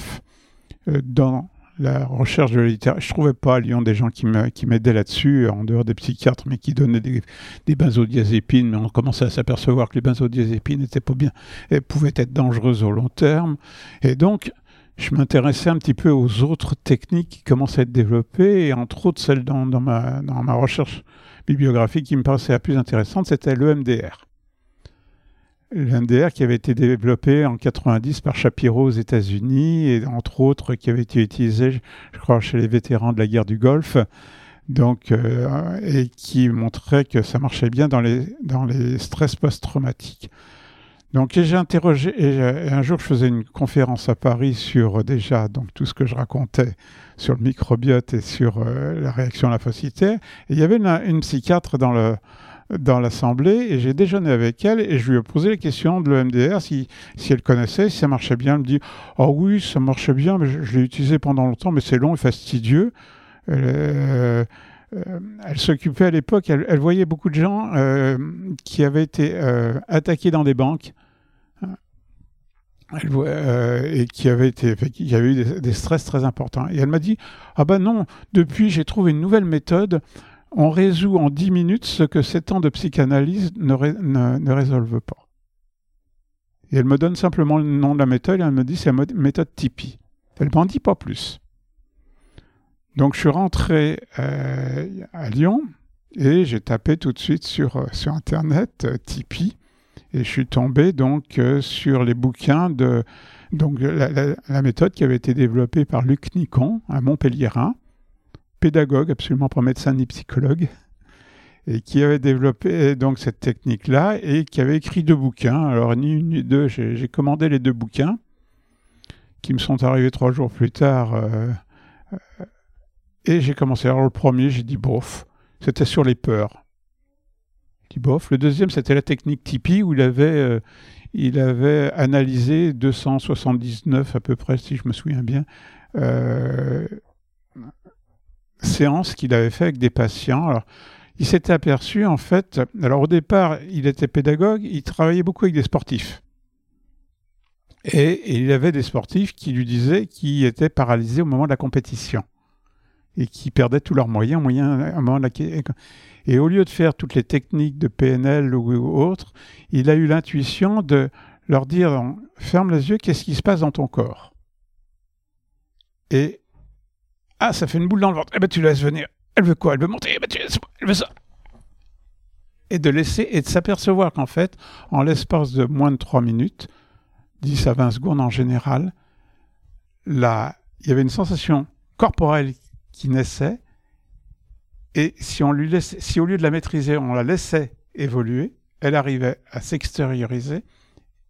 euh, dans la recherche de la littérature. Je trouvais pas à Lyon des gens qui m'aidaient là-dessus, en dehors des psychiatres, mais qui donnaient des, benzodiazépines. Mais on commençait à s'apercevoir que les benzodiazépines étaient pas bien, et pouvaient être dangereuses au long terme. Et donc, je m'intéressais un petit peu aux autres techniques qui commençaient à être développées, et entre autres celles dans ma recherche bibliographie qui me paraissait la plus intéressante, c'était l'EMDR. le MDR qui avait été développé en 90 par Shapiro aux États-Unis et entre autres qui avait été utilisé, je crois, chez les vétérans de la guerre du Golfe. Donc, euh, et qui montrait que ça marchait bien dans les, dans les stress post-traumatiques. Donc j'ai interrogé, et, un jour je faisais une conférence à Paris sur euh, déjà donc tout ce que je racontais sur le microbiote et sur euh, la réaction. Et il y avait une, psychiatre dans le dans l'assemblée et j'ai déjeuné avec elle et je lui ai posé la question de l'EMDR si, si elle connaissait, si ça marchait bien. Elle me dit Oh oui, ça marchait bien, mais je, l'ai utilisé pendant longtemps, mais c'est long et fastidieux. Euh, elle s'occupait à l'époque, elle, voyait beaucoup de gens qui avaient été attaqués dans des banques euh, et qui avait, eu des, stress très importants. Et elle m'a dit Ah ben non, depuis j'ai trouvé une nouvelle méthode. On résout en 10 minutes ce que 7 ans de psychanalyse ne, résolvent pas. Et elle me donne simplement le nom de la méthode et elle me dit c'est la méthode Tipeee. Elle m'en dit pas plus. Donc je suis rentré euh, à Lyon et j'ai tapé tout de suite sur, euh, Internet Tipeee et je suis tombé donc euh, sur les bouquins de donc la, méthode qui avait été développée par Luc Nicon, un Montpellierin, pédagogue absolument pas médecin ni psychologue, et qui avait développé donc cette technique-là et qui avait écrit deux bouquins. Alors ni une ni deux, j'ai commandé les deux bouquins qui me sont arrivés trois jours plus tard. Euh, euh, et j'ai commencé. Alors le premier, j'ai dit bof, c'était sur les peurs. Le deuxième, c'était la technique Tipeee, où il avait, euh, il avait analysé 279 à peu près, si je me souviens bien, euh, séances qu'il avait fait avec des patients. Il s'était aperçu, en fait, alors au départ, il était pédagogue, il travaillait beaucoup avec des sportifs. Et, il avait des sportifs qui lui disaient qu'ils étaient paralysés au moment de la compétition et qui perdaient tous leurs moyens au, moyen, au moment de la et au lieu de faire toutes les techniques de PNL ou, autres, il a eu l'intuition de leur dire ferme les yeux, qu'est-ce qui se passe dans ton corps? Et ah, ça fait une boule dans le ventre. Eh ben tu laisses venir. Elle veut quoi? Elle veut monter. Eh ben tu laisses. Elle veut ça. Et de laisser et de s'apercevoir qu'en fait, en l'espace de moins de 3 minutes, 10 à 20 secondes en général, là, il y avait une sensation corporelle qui naissait et si, on lui laisse, si au lieu de la maîtriser, on la laissait évoluer, elle arrivait à s'extérioriser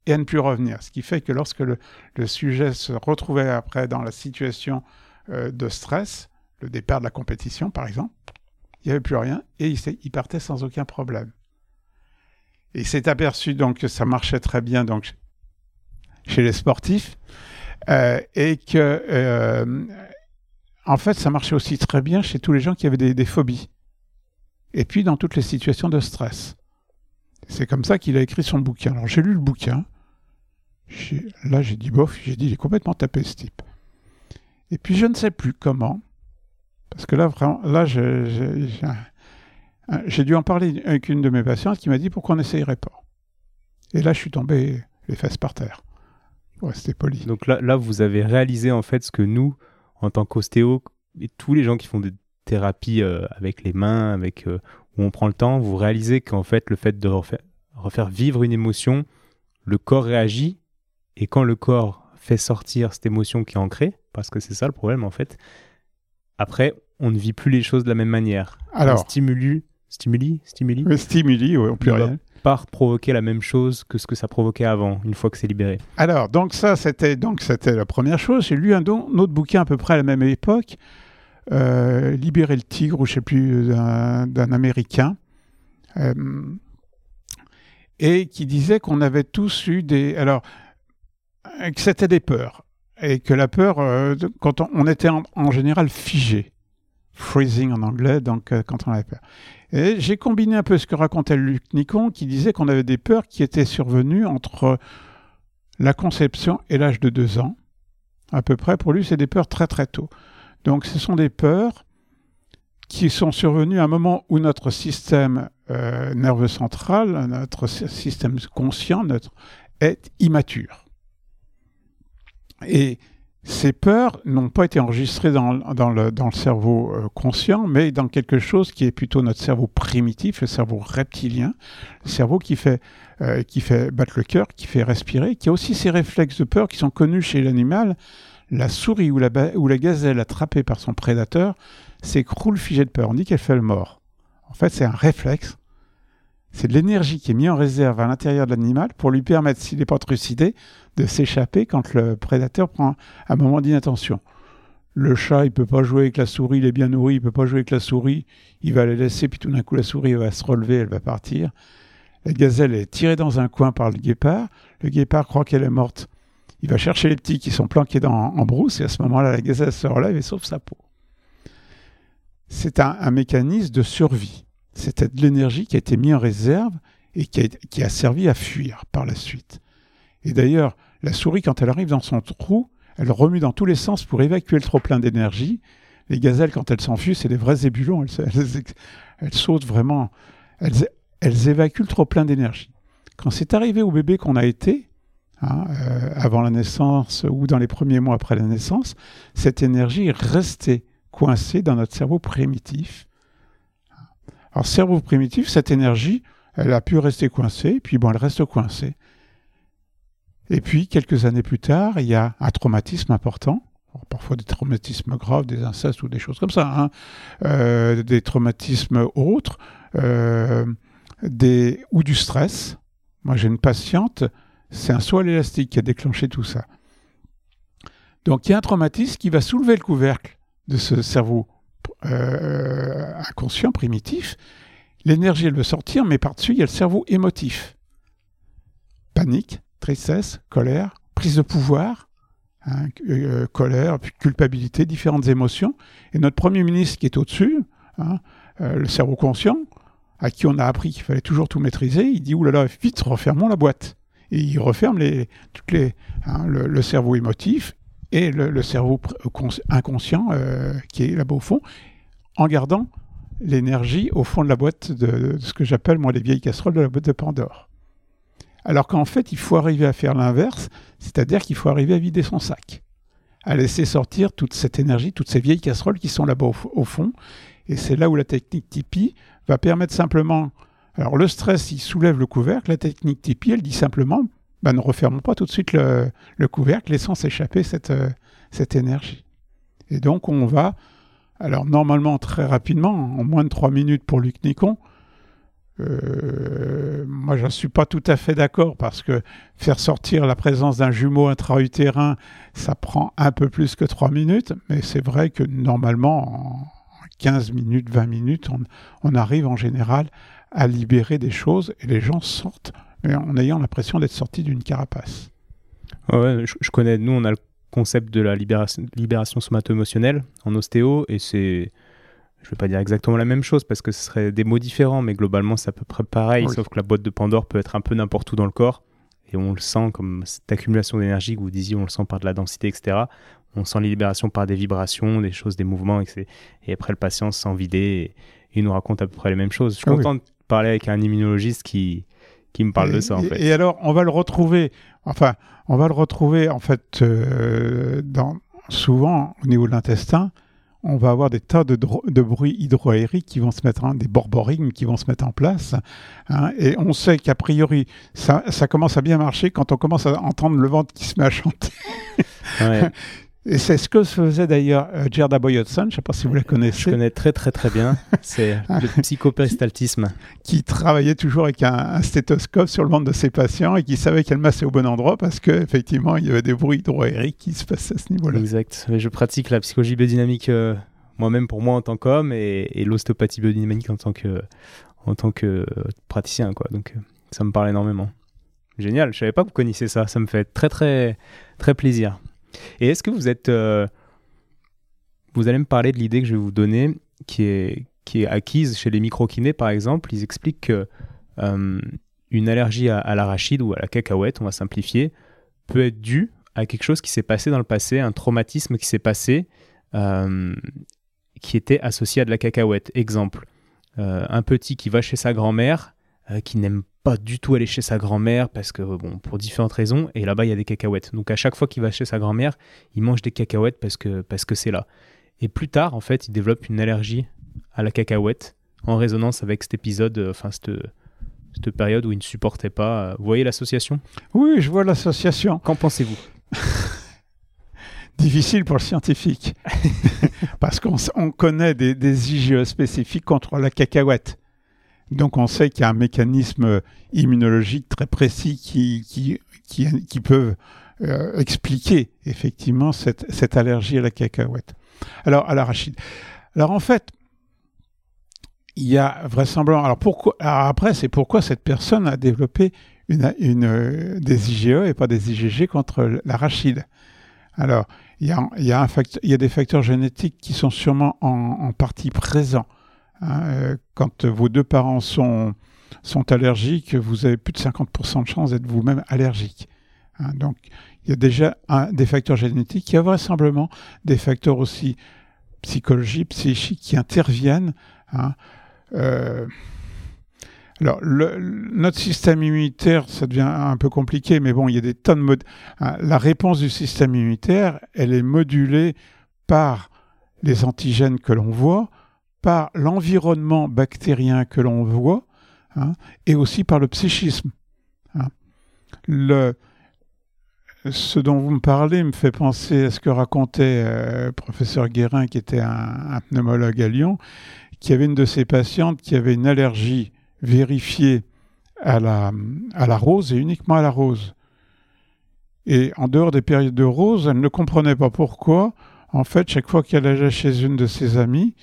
et à ne plus revenir. Ce qui fait que lorsque le, sujet se retrouvait après dans la situation euh, de stress, le départ de la compétition par exemple, il n'y avait plus rien et il, partait sans aucun problème. Il s'est aperçu donc que ça marchait très bien donc chez les sportifs euh, et que euh, en fait, ça marchait aussi très bien chez tous les gens qui avaient des, phobies. Et puis dans toutes les situations de stress. C'est comme ça qu'il a écrit son bouquin. Alors j'ai lu le bouquin. Là, j'ai dit bof, j'ai dit, il est complètement tapé ce type. Et puis je ne sais plus comment, parce que là, vraiment, là, j'ai dû en parler avec une de mes patientes qui m'a dit pourquoi on n'essayerait pas. Et là, je suis tombé les fesses par terre. Ouais, c'était poli. Donc là, là, vous avez réalisé en fait ce que nous, en tant qu'ostéo et tous les gens qui font des thérapies euh, avec les mains, avec euh, où on prend le temps, vous réalisez qu'en fait le fait de refaire, vivre une émotion, le corps réagit et quand le corps fait sortir cette émotion qui est ancrée, parce que c'est ça le problème en fait, après on ne vit plus les choses de la même manière. Alors, stimuli, stimuli, stimuli, stimuli, oui, plus rien pas provoquer la même chose que ce que ça provoquait avant, une fois que c'est libéré. Alors, donc ça, c'était donc c'était la première chose. J'ai lu un, autre bouquin à peu près à la même époque, euh, Libérer le tigre, ou je sais plus, d'un Américain, euh, et qui disait qu'on avait tous eu des... Alors, que c'était des peurs, et que la peur, euh, quand on, était en, général figé, freezing en anglais, donc quand on avait peur. J'ai combiné un peu ce que racontait Luc Nicon, qui disait qu'on avait des peurs qui étaient survenues entre la conception et l'âge de deux ans. À peu près, pour lui, c'est des peurs très très tôt. Donc ce sont des peurs qui sont survenues à un moment où notre système euh, nerveux central, notre système conscient, notre, est immature. Et ces peurs n'ont pas été enregistrées dans, le, dans le, cerveau euh, conscient, mais dans quelque chose qui est plutôt notre cerveau primitif, le cerveau reptilien, le cerveau qui fait, euh, qui fait battre le cœur, qui fait respirer, qui a aussi ces réflexes de peur qui sont connus chez l'animal. La souris ou la, ou la gazelle attrapée par son prédateur s'écroule figée de peur. On dit qu'elle fait le mort. En fait, c'est un réflexe. C'est de l'énergie qui est mise en réserve à l'intérieur de l'animal pour lui permettre, s'il n'est pas trucidé, de s'échapper quand le prédateur prend un moment d'inattention. Le chat, il peut pas jouer avec la souris, il est bien nourri, il peut pas jouer avec la souris, il va la laisser, puis tout d'un coup la souris va se relever, elle va partir. La gazelle est tirée dans un coin par le guépard, le guépard croit qu'elle est morte. Il va chercher les petits qui sont planqués dans, en brousse, et à ce moment-là, la gazelle se relève et sauve sa peau. C'est un, mécanisme de survie. C'était de l'énergie qui a été mise en réserve et qui a servi à fuir par la suite. Et d'ailleurs, la souris, quand elle arrive dans son trou, elle remue dans tous les sens pour évacuer le trop-plein d'énergie. Les gazelles, quand elles s'enfuient, c'est des vrais ébulons. Elles, sautent vraiment. Elles, évacuent le trop-plein d'énergie. Quand c'est arrivé au bébé qu'on a été, hein, euh, avant la naissance ou dans les premiers mois après la naissance, cette énergie est restée coincée dans notre cerveau primitif. Alors, cerveau primitif, cette énergie, elle a pu rester coincée, puis bon, elle reste coincée. Et puis, quelques années plus tard, il y a un traumatisme important, parfois des traumatismes graves, des incestes ou des choses comme ça, hein. euh, des traumatismes autres, euh, des, ou du stress. Moi, j'ai une patiente, c'est un saut élastique qui a déclenché tout ça. Donc, il y a un traumatisme qui va soulever le couvercle de ce cerveau euh, inconscient, primitif. L'énergie, elle veut sortir, mais par-dessus, il y a le cerveau émotif. Panique, tristesse, colère, prise de pouvoir, hein, euh, colère, culpabilité, différentes émotions. Et notre Premier ministre qui est au-dessus, hein, euh, le cerveau conscient, à qui on a appris qu'il fallait toujours tout maîtriser, il dit « oulala, vite, refermons la boîte ». Et il referme les, les, hein, le, cerveau émotif et le, cerveau inconscient euh, qui est là-bas au fond, en gardant l'énergie au fond de la boîte de, ce que j'appelle moi les vieilles casseroles de la boîte de Pandore. Alors qu'en fait, il faut arriver à faire l'inverse, c'est-à-dire qu'il faut arriver à vider son sac, à laisser sortir toute cette énergie, toutes ces vieilles casseroles qui sont là-bas au, fond. Et c'est là où la technique Tipeee va permettre simplement. Alors le stress, il soulève le couvercle. La technique Tipeee, elle dit simplement bah, ne refermons pas tout de suite le, couvercle, laissons s'échapper cette, euh, cette énergie. Et donc on va, alors normalement très rapidement, en moins de trois minutes pour Luc Nicon, euh, moi, je ne suis pas tout à fait d'accord parce que faire sortir la présence d'un jumeau intra-utérin, ça prend un peu plus que 3 minutes, mais c'est vrai que normalement, en 15 minutes, 20 minutes, on, arrive en général à libérer des choses et les gens sortent en ayant l'impression d'être sortis d'une carapace. Ouais, je, connais, nous, on a le concept de la libération, libération somato-émotionnelle en ostéo et c'est je ne vais pas dire exactement la même chose parce que ce serait des mots différents, mais globalement c'est à peu près pareil, sauf que la boîte de Pandore peut être un peu n'importe où dans le corps, et on le sent comme cette accumulation d'énergie que vous disiez, on le sent par de la densité, etc. On sent les libérations par des vibrations, des choses, des mouvements, et, et après le patient se sent vidé, et, il nous raconte à peu près les mêmes choses. Je suis ah content de parler avec un immunologiste qui, qui me parle de ça en fait. Et alors, on va le retrouver, enfin, on va le retrouver en fait euh, dans, souvent au niveau de l'intestin on va avoir des tas de, de bruits hydroaériques qui vont se mettre, hein, des borborigmes qui vont se mettre en place. Hein, et on sait qu'a priori, ça, ça, commence à bien marcher quand on commence à entendre le ventre qui se met à chanter. Ouais. *laughs* Et c'est ce que faisait d'ailleurs euh, Gerda Boyotson, je ne sais pas si vous la connaissez. Je connais très très très bien, *laughs* c'est le psychoperistaltisme. Qui, travaillait toujours avec un, stéthoscope sur le ventre de ses patients et qui savait qu'elle massait au bon endroit parce qu'effectivement il y avait des bruits hydroaériques qui se passaient à ce niveau-là. Exact, je pratique la psychologie biodynamique euh, moi-même pour moi en tant qu'homme et, l'ostéopathie biodynamique en tant que, en tant que euh, praticien, quoi. donc ça me parle énormément. Génial, je savais pas que vous connaissiez ça, ça me fait très très très plaisir. Et est-ce que vous êtes. Euh, vous allez me parler de l'idée que je vais vous donner, qui est, qui est acquise chez les microkinés, par exemple. Ils expliquent que euh, allergie à, l'arachide ou à la cacahuète, on va simplifier, peut être due à quelque chose qui s'est passé dans le passé, un traumatisme qui s'est passé, euh, qui était associé à de la cacahuète. Exemple, un petit qui va chez sa grand-mère, euh, qui n'aime pas du tout aller chez sa grand-mère parce que, bon, pour différentes raisons. Et là-bas, il y a des cacahuètes. Donc à chaque fois qu'il va chez sa grand-mère, il mange des cacahuètes parce que parce que c'est là. Et plus tard, en fait, il développe une allergie à la cacahuète en résonance avec cet épisode, euh, enfin cette, cette période où il ne supportait pas. euh, Vous voyez l'association? Oui, je vois l'association. Qu'en pensez-vous? *laughs* Difficile pour le scientifique. *laughs* Parce qu'on connaît des, des IgE spécifiques contre la cacahuète. Donc on sait qu'il y a un mécanisme immunologique très précis qui, qui, peuvent euh, expliquer effectivement cette, allergie à la cacahuète. Alors, à l'arachide. Alors en fait, il y a vraisemblablement. Alors, pourquoi, après, c'est pourquoi cette personne a développé une, une, des IgE et pas des IgG contre l'arachide. Alors, il y, a, des facteurs génétiques qui sont sûrement en, en partie présents. Hein. Euh, quand vos deux parents sont, allergiques, vous avez plus de 50% de chances d'être vous-même allergique. hein. Donc, il y a déjà des facteurs génétiques. Il y a vraisemblablement des facteurs aussi psychologiques, psychiques qui interviennent. hein. Euh, alors, notre système immunitaire, ça devient un peu compliqué, mais bon, il y a des tonnes de hein. La réponse du système immunitaire, elle est modulée par les antigènes que l'on voit, par l'environnement bactérien que l'on voit, hein, et aussi par le psychisme. hein. Ce dont vous me parlez me fait penser à ce que racontait euh, professeur Guérin, qui était un, un pneumologue à Lyon, qui avait une de ses patientes qui avait une allergie vérifiée à la, à la rose et uniquement à la rose. Et en dehors des périodes de rose, elle ne comprenait pas pourquoi. En fait, chaque fois qu'elle allait chez une de ses amies,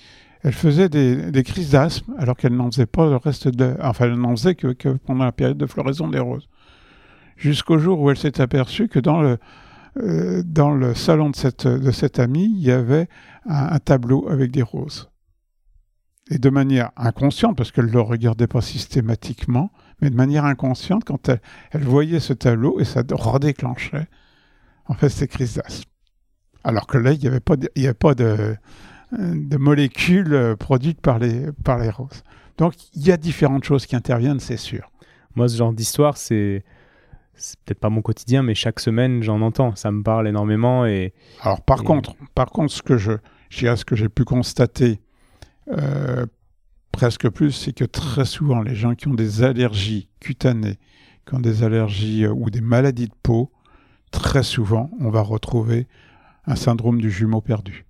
elle faisait des, crises d'asthme, alors qu'elle n'en faisait pas le reste de. Enfin, elle n'en faisait que, pendant la période de floraison des roses. Jusqu'au jour où elle s'est aperçue que dans le, euh, dans le salon de cette, de cette amie, il y avait un, tableau avec des roses. Et de manière inconsciente, parce qu'elle ne le regardait pas systématiquement, mais de manière inconsciente, quand elle, elle voyait ce tableau et ça redéclenchait, en fait, ces crises d'asthme. Alors que là, il n'y avait pas il y avait pas de, de molécules euh, produites par les, par les roses. Donc, il y a différentes choses qui interviennent, c'est sûr. Moi, ce genre d'histoire, c'est peut-être pas mon quotidien, mais chaque semaine, j'en entends. Ça me parle énormément et Alors, par Et- contre, par contre, ce que je, ce que j'ai pu constater euh, presque plus, c'est que très souvent, les gens qui ont des allergies cutanées, qui ont des allergies euh, ou des maladies de peau, très souvent, on va retrouver un syndrome du jumeau perdu,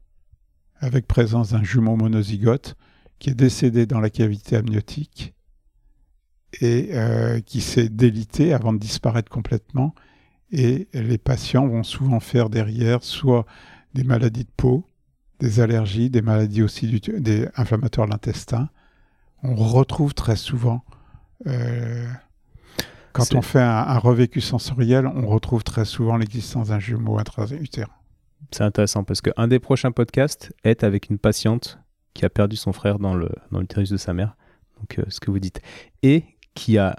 avec présence d'un jumeau monozygote qui est décédé dans la cavité amniotique et euh, qui s'est délité avant de disparaître complètement. Et les patients vont souvent faire derrière soit des maladies de peau, des allergies, des maladies aussi du, des inflammatoires de l'intestin. On retrouve très souvent, euh, quand on fait un, un revécu sensoriel, on retrouve très souvent l'existence d'un jumeau intra-utérin. C'est intéressant parce qu'un des prochains podcasts est avec une patiente qui a perdu son frère dans le dans l'utérus de sa mère. Donc, euh, ce que vous dites. Et qui a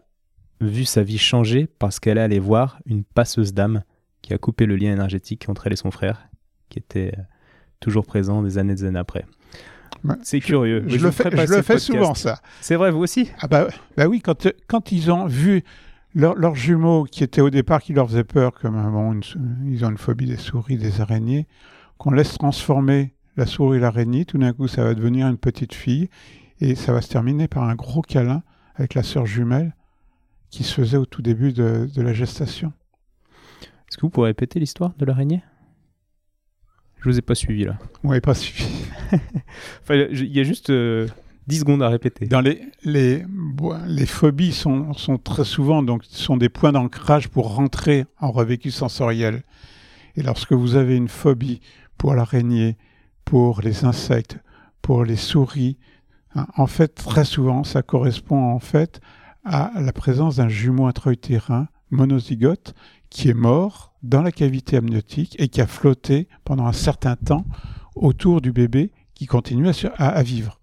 vu sa vie changer parce qu'elle est allée voir une passeuse d'âme qui a coupé le lien énergétique entre elle et son frère, qui était euh, toujours présent des années des années après. Ouais. C'est curieux. Je, le fais, je le souvent, ça. C'est vrai, vous aussi? Ah bah, bah oui, quand, quand ils ont vu leur- leurs jumeaux qui étaient au départ, qui leur faisaient peur, comme bon, une- ils ont une phobie des souris, des araignées, qu'on laisse transformer la souris et l'araignée, tout d'un coup ça va devenir une petite fille, et ça va se terminer par un gros câlin avec la sœur jumelle qui se faisait au tout début de, de la gestation. Est-ce que vous pourrez répéter l'histoire de l'araignée? Je vous ai pas suivi là. N'avait pas suivi. *laughs* Enfin, il y a juste euh, 10 secondes à répéter. Dans les, les, les phobies sont, sont très souvent donc sont des points d'ancrage pour rentrer en revécu sensoriel. Et lorsque vous avez une phobie pour l'araignée, pour les insectes, pour les souris, hein, en fait très souvent ça correspond en fait à la présence d'un jumeau intra-utérin monozygote qui est mort dans la cavité amniotique et qui a flotté pendant un certain temps autour du bébé qui continue à- à vivre.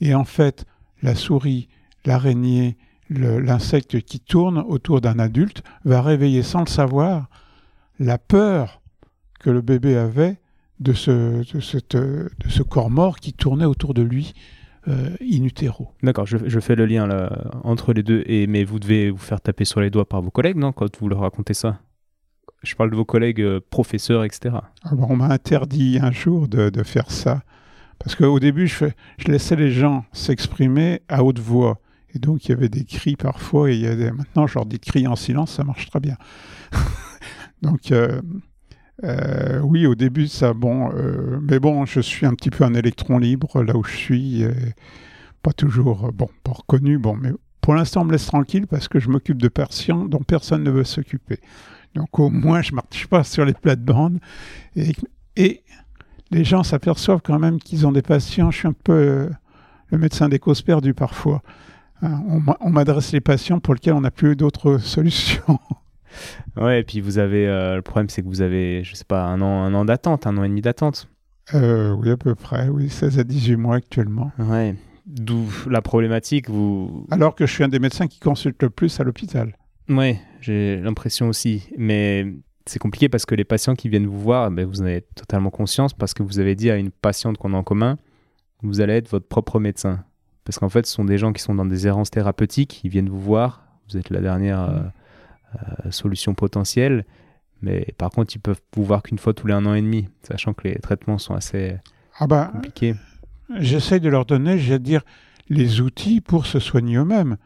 Et en fait, la souris, l'araignée, l'insecte qui tourne autour d'un adulte va réveiller sans le savoir la peur que le bébé avait de ce, de cette- de ce corps mort qui tournait autour de lui euh, in utero. D'accord, je, je, fais le lien là, entre les deux, et, mais vous devez vous faire taper sur les doigts par vos collègues, non, quand vous leur racontez ça? Je parle de vos collègues euh, professeurs, etc. Ah on m'a interdit un jour de, de faire ça. Parce qu'au début, je, laissais les gens s'exprimer à haute voix. Et donc, il y avait des cris parfois. Et maintenant, je leur dis de crier en silence, ça marche très bien. *laughs* donc, euh, euh, oui, au début, ça, bon. Euh, mais bon, je suis un petit peu un électron libre là où je suis. pas toujours, bon, pas reconnu. Bon, mais pour l'instant, on me laisse tranquille parce que je m'occupe de patients dont personne ne veut s'occuper. Donc, au moins, je ne marche pas sur les plates-bandes. Et les gens s'aperçoivent quand même qu'ils ont des patients. Je suis un peu euh, le médecin des causes perdues parfois. Hein, on m'adresse les patients pour lesquels on n'a plus d'autres *laughs* solutions. Ouais, et puis vous avez euh, le problème, c'est que vous avez, je sais pas, un an, un an d'attente, un an et demi d'attente. Euh, oui, à peu près, oui, 16 à 18 mois actuellement. Ouais, d'où la problématique. Vous. Alors que je suis un des médecins qui consulte le plus à l'hôpital. Ouais, j'ai l'impression aussi, mais c'est compliqué parce que les patients qui viennent vous voir, ben, vous en avez totalement conscience parce que vous avez dit à une patiente qu'on a en commun, vous allez être votre propre médecin. Parce qu'en fait, ce sont des gens qui sont dans des errances thérapeutiques, ils viennent vous voir, vous êtes la dernière euh, euh, solution potentielle, mais par contre, ils peuvent vous voir qu'une fois tous les un an et demi, sachant que les traitements sont assez ah bah, compliqués. J'essaye de leur donner, je dire, les outils pour se soigner eux-mêmes.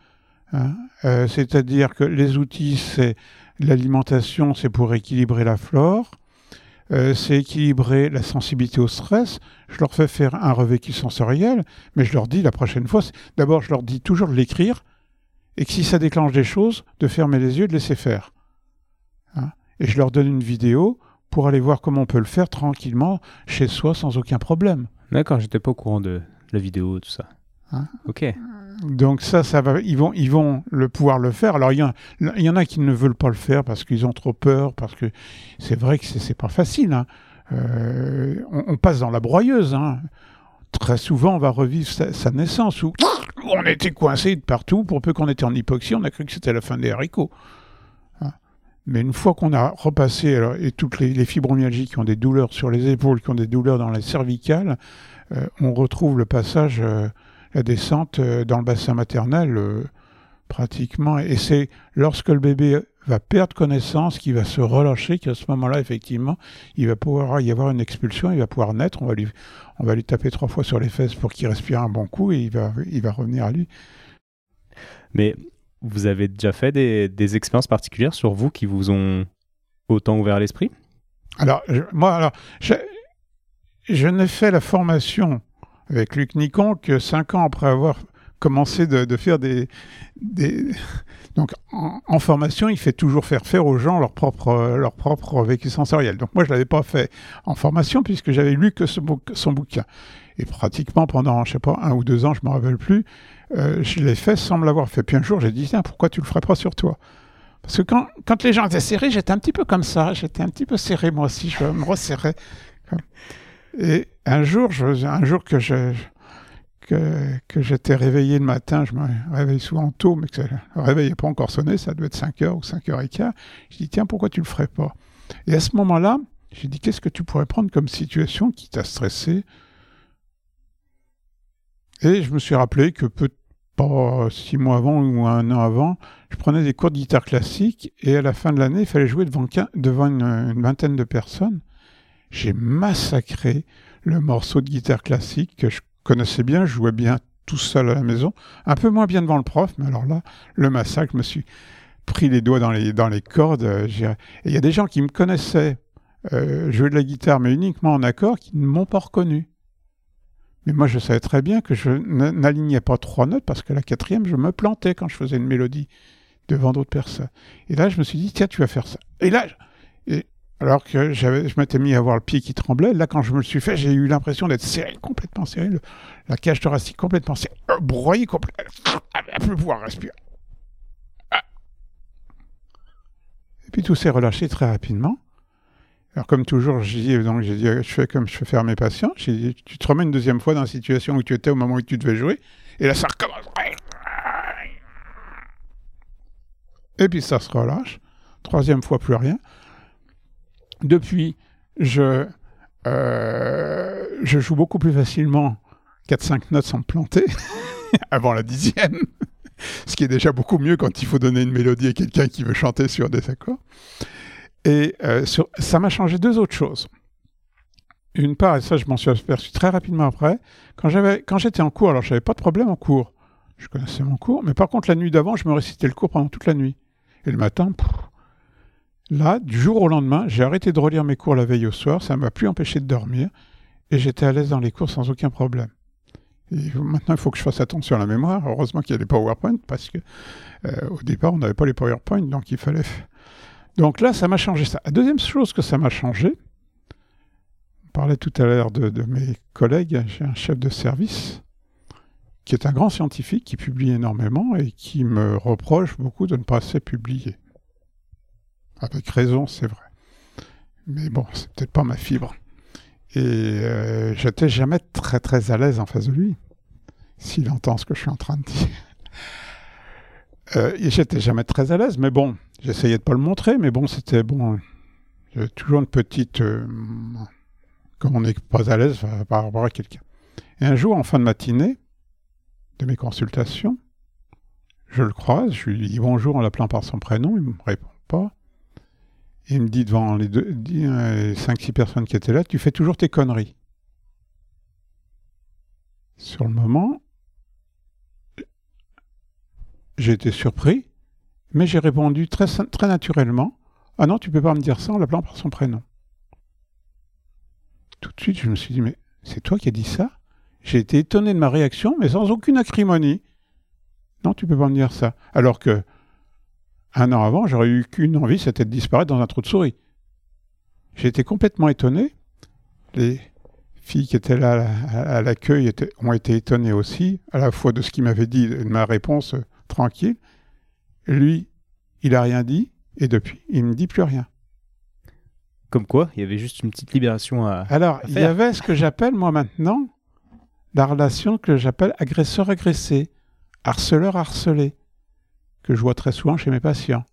Hein. Euh, c'est-à-dire que les outils, c'est L'alimentation, c'est pour équilibrer la flore. Euh, c'est équilibrer la sensibilité au stress. Je leur fais faire un revécu sensoriel, mais je leur dis la prochaine fois, d'abord, je leur dis toujours de l'écrire, et que si ça déclenche des choses, de fermer les yeux, de laisser faire. Hein. et je leur donne une vidéo pour aller voir comment on peut le faire tranquillement chez soi sans aucun problème. D'accord, j'étais pas au courant de la vidéo, tout ça. Hein ok. Donc ça, ça va, ils vont, ils vont le pouvoir le faire. Alors il y, il y en a qui ne veulent pas le faire parce qu'ils ont trop peur, parce que c'est vrai que c'est pas facile. Hein. Euh, on, passe dans la broyeuse. Hein. Très souvent, on va revivre sa, naissance où on était coincé de partout. Pour peu qu'on était en hypoxie, on a cru que c'était la fin des haricots. Mais une fois qu'on a repassé, et toutes les, fibromyalgies qui ont des douleurs sur les épaules, qui ont des douleurs dans les cervicales, euh, on retrouve le passage. Euh, la descente euh, dans le bassin maternel euh, pratiquement. Et c'est lorsque le bébé va perdre connaissance, qu'il va se relâcher, qu'à ce moment-là, effectivement, il va pouvoir y avoir une expulsion, il va pouvoir naître, on va lui, on va lui taper trois fois sur les fesses pour qu'il respire un bon coup et il va, il va revenir à lui. Mais vous avez déjà fait des, des expériences particulières sur vous qui vous ont autant ouvert l'esprit? Alors, moi, alors, je, je n'ai fait la formation avec Luc Nicon que cinq ans après avoir commencé de, faire des, donc en, formation, il fait toujours faire faire aux gens leur propre leur propre vécu sensoriel. Donc moi je l'avais pas fait en formation puisque j'avais lu que son bouquin et pratiquement pendant je sais pas un ou deux ans, je me rappelle plus, euh, je l'ai fait sans me l'avoir fait. Puis un jour j'ai dit tiens pourquoi tu le ferais pas sur toi? Parce que quand, quand les gens étaient serrés, j'étais un petit peu comme ça, j'étais un petit peu serré moi aussi, je me resserrais. Et un jour, un jour que j'étais réveillé le matin, je me réveille souvent tôt, mais que le réveil n'est pas encore sonné, ça doit être 5 heures ou 5 heures et quart. Je dis, tiens, pourquoi tu le ferais pas? Et à ce moment-là, j'ai dit, qu'est-ce que tu pourrais prendre comme situation qui t'a stressé? Et je me suis rappelé que peu, pas six mois avant ou un an avant, je prenais des cours de guitare classique et à la fin de l'année, il fallait jouer devant une vingtaine de personnes j'ai massacré le morceau de guitare classique que je connaissais bien, je jouais bien tout seul à la maison, un peu moins bien devant le prof, mais alors là, le massacre, je me suis pris les doigts dans les, cordes. Euh, il y a des gens qui me connaissaient euh, jouer de la guitare, mais uniquement en accord, qui ne m'ont pas reconnu. Mais moi, je savais très bien que je n'alignais pas trois notes parce que la quatrième, je me plantais quand je faisais une mélodie devant d'autres personnes. Et là, je me suis dit, tiens, tu vas faire ça. Et là, et alors que je m'étais mis à avoir le pied qui tremblait. Là, quand je me le suis fait, j'ai eu l'impression d'être serré, complètement serré, la cage thoracique complètement serrée, euh, broyée complètement, à plus pouvoir respirer. Ah. Et puis tout s'est relâché très rapidement. Alors comme toujours, j'ai dit, donc j'ai dit, je fais comme je fais faire mes patients. J'ai dit, tu te remets une deuxième fois dans la situation où tu étais au moment où tu devais jouer, et là ça recommence. Et puis ça se relâche. Troisième fois, plus rien. Depuis, je, euh, je joue beaucoup plus facilement 4-5 notes sans me planter *laughs* avant la dixième. *laughs* Ce qui est déjà beaucoup mieux quand il faut donner une mélodie à quelqu'un qui veut chanter sur des accords. Et euh, ça m'a changé deux autres choses. Une part, et ça je m'en suis aperçu très rapidement après, quand j'étais en cours, alors je n'avais pas de problème en cours, je connaissais mon cours, mais par contre la nuit d'avant, je me récitais le cours pendant toute la nuit. Et le matin, là, du jour au lendemain, j'ai arrêté de relire mes cours la veille au soir, ça ne m'a plus empêché de dormir, et j'étais à l'aise dans les cours sans aucun problème. Et maintenant, il faut que je fasse attention à la mémoire. Heureusement qu'il y a des PowerPoint, parce que euh, au départ, on n'avait pas les PowerPoint, donc il fallait. Donc là, ça m'a changé ça. La deuxième chose que ça m'a changé, on parlait tout à l'heure de, mes collègues, j'ai un chef de service qui est un grand scientifique qui publie énormément et qui me reproche beaucoup de ne pas assez publier. Avec raison, c'est vrai. Mais bon, c'est peut-être pas ma fibre. Et euh, j'étais jamais très très à l'aise en face de lui, s'il entend ce que je suis en train de dire. *laughs* Euh, j'étais jamais très à l'aise, mais bon, j'essayais de pas le montrer, mais bon, c'était bon. J'avais toujours une petite. Euh, comme on n'est pas à l'aise par rapport à quelqu'un. Et un jour, en fin de matinée, de mes consultations, je le croise, je lui dis bonjour en l'appelant par son prénom, il ne me répond pas. Il me dit devant les, deux, 5-6 personnes qui étaient là, tu fais toujours tes conneries. Sur le moment, j'ai été surpris, mais j'ai répondu très, très naturellement Ah non, tu peux pas me dire ça en l'appelant par son prénom. Tout de suite, je me suis dit Mais c'est toi qui as dit ça? J'ai été étonné de ma réaction, mais sans aucune acrimonie. Non, tu peux pas me dire ça. Alors que un an avant, j'aurais eu qu'une envie, c'était de disparaître dans un trou de souris. Été complètement étonné. Les filles qui étaient là à l'accueil ont été étonnées aussi, à la fois de ce qu'il m'avait dit et de ma réponse euh, tranquille. Lui, il n'a rien dit, et depuis, il ne me dit plus rien. Comme quoi, il y avait juste une petite libération à. Alors, il y avait ce que j'appelle, moi maintenant, la relation que j'appelle agresseur-agressé, harceleur-harcelé que je vois très souvent chez mes patients.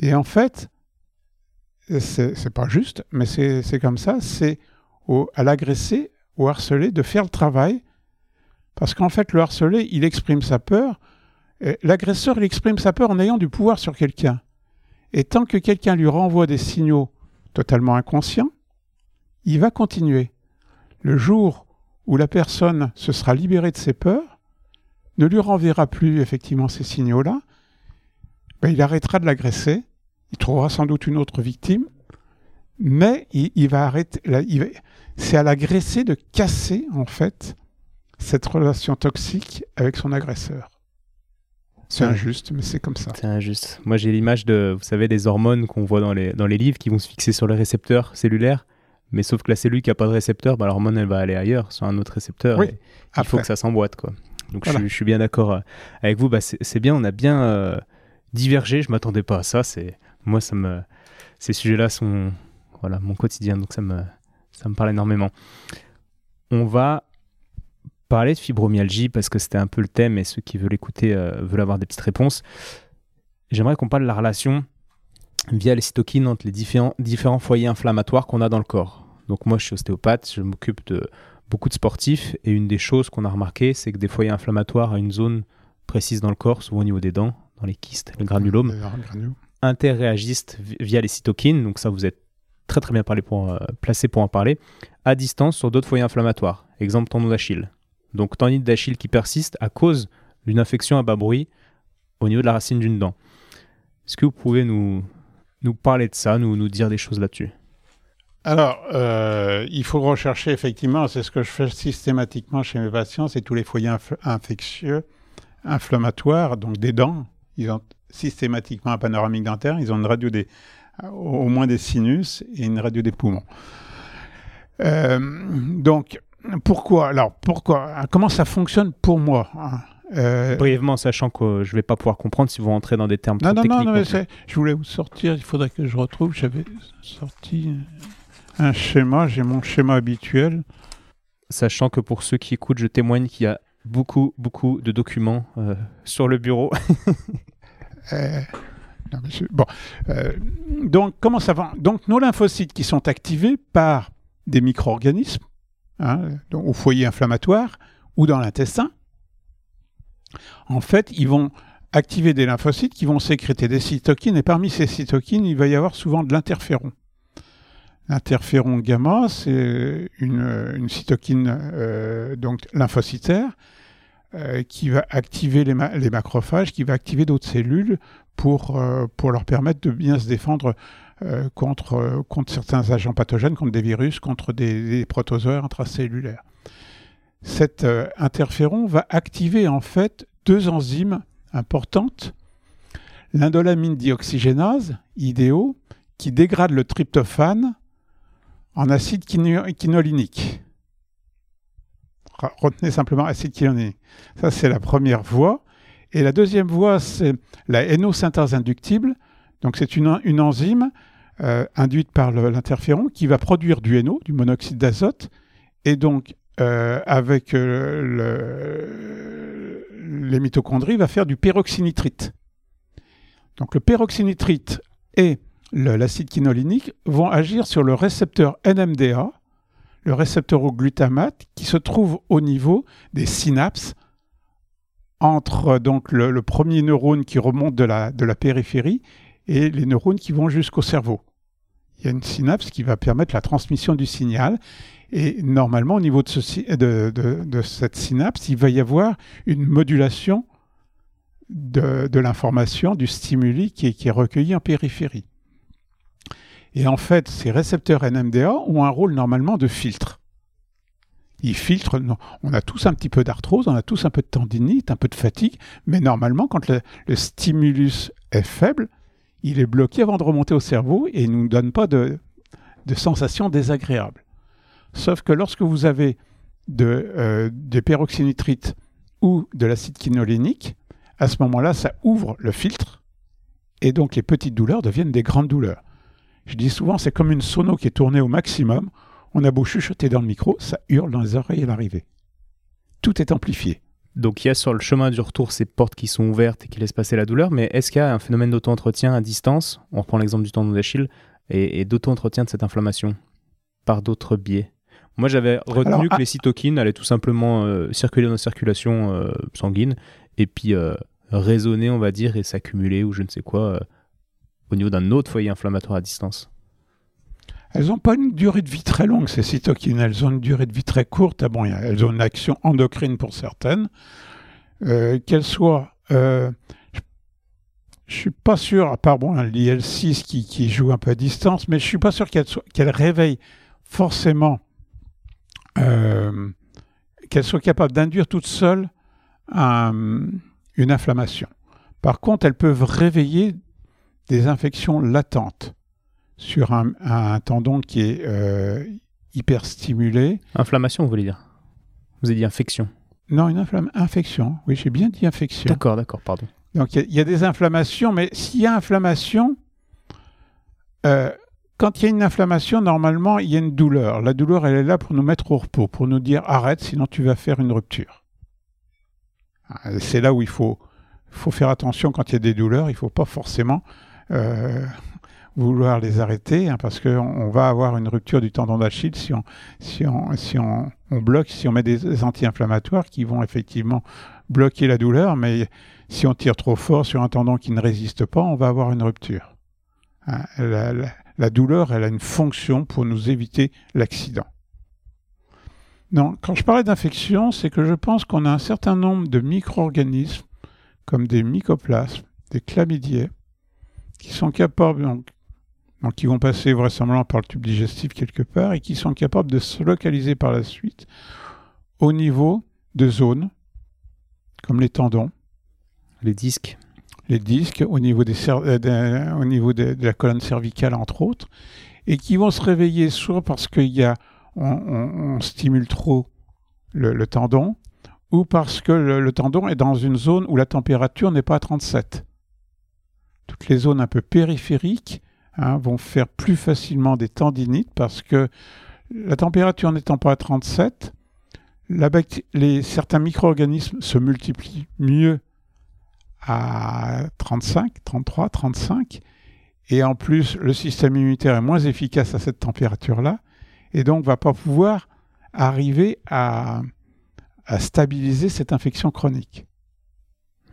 Et en fait, c'est pas juste, mais c'est comme ça, c'est à l'agressé, au harcelé, de faire le travail, parce qu'en fait, le harcelé, il exprime sa peur, l'agresseur, il exprime sa peur en ayant du pouvoir sur quelqu'un. Et tant que quelqu'un lui renvoie des signaux totalement inconscients, il va continuer. Le jour où la personne se sera libérée de ses peurs, ne lui renverra plus effectivement ces signaux-là, ben, il arrêtera de l'agresser, il trouvera sans doute une autre victime, mais il, va arrêter. c'est à l'agressé de casser en fait cette relation toxique avec son agresseur. C'est injuste, mais c'est comme ça. C'est injuste. Moi, j'ai l'image de, vous savez, des hormones qu'on voit dans les, dans les livres qui vont se fixer sur les récepteurs cellulaires. Mais sauf que la cellule qui n'a pas de récepteur, bah, l'hormone, elle va aller ailleurs, sur un autre récepteur. Oui, il faut que ça s'emboîte. quoi. Donc je, suis bien d'accord euh, avec vous. Bah, c'est bien, on a bien euh, divergé. Je m'attendais pas à ça. C'est moi, ça me, ces sujets-là sont voilà mon quotidien, donc ça me, ça me parle énormément. On va parler de fibromyalgie parce que c'était un peu le thème et ceux qui veulent écouter euh, veulent avoir des petites réponses. J'aimerais qu'on parle de la relation via les cytokines entre les différents, différents foyers inflammatoires qu'on a dans le corps. Donc moi, je suis ostéopathe, je m'occupe de beaucoup de sportifs. Et une des choses qu'on a remarqué, c'est que des foyers inflammatoires à une zone précise dans le corps, souvent au niveau des dents, dans les kystes, le granulome, interréagissent via les cytokines. Donc ça, vous êtes très très bien pour, euh, placé pour en parler, à distance sur d'autres foyers inflammatoires. Exemple, tendon d'Achille. Donc tendinite d'Achille qui persiste à cause d'une infection à bas bruit au niveau de la racine d'une dent. Est-ce que vous pouvez nous, nous parler de ça, nous, nous dire des choses là-dessus? Alors, euh, il faut rechercher effectivement, c'est ce que je fais systématiquement chez mes patients, c'est tous les foyers infectieux, inflammatoires, donc des dents. Ils ont systématiquement un panoramique dentaire, ils ont une radio des, au moins des sinus et une radio des poumons. Euh, donc, pourquoi Alors, pourquoi Comment ça fonctionne pour moi hein? euh, Brièvement, sachant que je ne vais pas pouvoir comprendre si vous rentrez dans des termes non, non, techniques. Non, non, mais je voulais vous sortir, il faudrait que je retrouve, j'avais sorti un schéma, j'ai mon schéma habituel. Sachant que pour ceux qui écoutent, je témoigne qu'il y a beaucoup, beaucoup de documents euh, sur le bureau. *laughs* Euh, bon, euh, donc comment ça va? Donc nos lymphocytes qui sont activés par des micro-organismes, hein, au foyer inflammatoire ou dans l'intestin, en fait, ils vont activer des lymphocytes qui vont sécréter des cytokines, et parmi ces cytokines, il va y avoir souvent de l'interféron. L'interféron gamma, c'est une, cytokine euh, donc lymphocytaire euh, qui va activer les, macrophages, qui va activer d'autres cellules pour, euh, pour leur permettre de bien se défendre contre, contre certains agents pathogènes, contre des virus, contre des, protozoaires intracellulaires. Cet interféron va activer en fait deux enzymes importantes, l'indolamine dioxygénase, IDO, qui dégrade le tryptophane en acide quinolinique. Retenez simplement acide quinolinique. Ça, c'est la première voie. Et la deuxième voie, c'est la hénosynthèse inductible. Donc, c'est une, enzyme euh, induite par l'interféron qui va produire du héno, du monoxyde d'azote. Et donc, euh, avec euh, les mitochondries, va faire du peroxynitrite. Donc, le peroxynitrite et l'acide quinolinique vont agir sur le récepteur NMDA, le récepteur au glutamate, qui se trouve au niveau des synapses entre donc le, premier neurone qui remonte de la, périphérie et les neurones qui vont jusqu'au cerveau. Il y a une synapse qui va permettre la transmission du signal. Et normalement, au niveau de, de, cette synapse, il va y avoir une modulation de, l'information, du stimuli qui est recueilli en périphérie. Et en fait, ces récepteurs NMDA ont un rôle normalement de filtre. Ils filtrent, on a tous un petit peu d'arthrose, on a tous un peu de tendinite, un peu de fatigue, mais normalement, quand le, stimulus est faible, il est bloqué avant de remonter au cerveau et il ne nous donne pas de, sensations désagréables. Sauf que lorsque vous avez de, euh, des peroxynitrites ou de l'acide quinolénique, à ce moment-là, ça ouvre le filtre et donc les petites douleurs deviennent des grandes douleurs. Je dis souvent, c'est comme une sono qui est tournée au maximum. On a beau chuchoter dans le micro, ça hurle dans les oreilles à l'arrivée. Tout est amplifié. Donc il y a sur le chemin du retour ces portes qui sont ouvertes et qui laissent passer la douleur, mais est-ce qu'il y a un phénomène d'auto-entretien à distance? On reprend l'exemple du tendon d'Achille et, d'auto-entretien de cette inflammation par d'autres biais. Moi j'avais retenu que ah les cytokines allaient tout simplement euh, circuler dans la circulation euh, sanguine et puis euh, résonner, on va dire, et s'accumuler ou je ne sais quoi au niveau d'un autre foyer inflammatoire à distance elles n'ont pas une durée de vie très longue, ces cytokines. Elles ont une durée de vie très courte. Ah elles ont une action endocrine pour certaines. Euh, qu'elles soient. Euh, je ne suis pas sûr, à part bon, l'IL6 qui, joue un peu à distance, mais je ne suis pas sûr qu'elles réveillent forcément. Euh, qu'elles soient capables d'induire toutes seules une inflammation. Par contre, elles peuvent réveiller des infections latentes sur un, tendon qui est euh, hyperstimulé. Inflammation, vous voulez dire? Vous avez dit infection Non, une infection. Oui, j'ai bien dit infection. D'accord, d'accord, pardon. Donc il y, a des inflammations, mais s'il y a inflammation, euh, quand il y a une inflammation, normalement, il y a une douleur. La douleur, elle est là pour nous mettre au repos, pour nous dire arrête, sinon tu vas faire une rupture. Ah, c'est là où il faut, faut faire attention quand il y a des douleurs. Il ne faut pas forcément euh, vouloir les arrêter, hein, parce qu'on va avoir une rupture du tendon d'Achille si, on, bloque, si on met des, anti-inflammatoires qui vont effectivement bloquer la douleur, mais si on tire trop fort sur un tendon qui ne résiste pas, on va avoir une rupture. Hein, la, douleur, elle a une fonction pour nous éviter l'accident. Non, quand je parlais d'infection, c'est que je pense qu'on a un certain nombre de micro-organismes, comme des mycoplasmes, des chlamydiés, qui sont capables, donc, donc qui vont passer vraisemblablement par le tube digestif quelque part, et qui sont capables de se localiser par la suite au niveau de zones, comme les tendons. Les disques. Les disques, au niveau, des euh, au niveau de, la colonne cervicale, entre autres, et qui vont se réveiller soit parce qu'il y a, on, stimule trop le, tendon, ou parce que le, tendon est dans une zone où la température n'est pas à 37 toutes les zones un peu périphériques hein, vont faire plus facilement des tendinites parce que la température n'étant pas à 37, les, certains micro-organismes se multiplient mieux à 35, 33, 35. Et en plus, le système immunitaire est moins efficace à cette température-là et donc va pas pouvoir arriver à, à stabiliser cette infection chronique.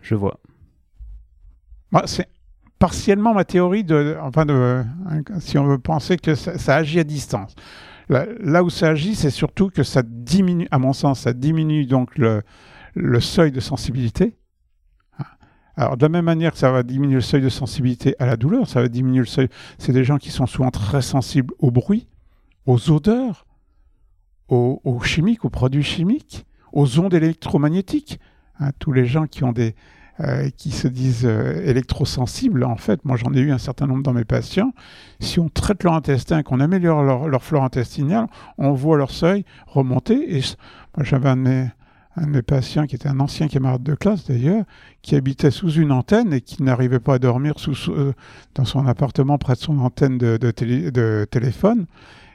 Je vois. Moi, c'est partiellement ma théorie de, enfin de, si on veut penser que ça, agit à distance. Là, où ça agit, c'est surtout que ça diminue, à mon sens, ça diminue donc le, le seuil de sensibilité. Alors, de la même manière que ça va diminuer le seuil de sensibilité à la douleur, ça va diminuer le seuil. C'est des gens qui sont souvent très sensibles au bruit, aux odeurs, aux, aux chimiques, aux produits chimiques, aux ondes électromagnétiques. Hein, tous les gens qui ont des, euh, qui se disent euh, électrosensibles, en fait, moi j'en ai eu un certain nombre dans mes patients, si on traite leur intestin, qu'on améliore leur, flore intestinale, on voit leur seuil remonter. Et moi j'avais un de mes, un patients qui était un ancien camarade de classe d'ailleurs, qui habitait sous une antenne et qui n'arrivait pas à dormir euh, dans son appartement près de son antenne de téléphone.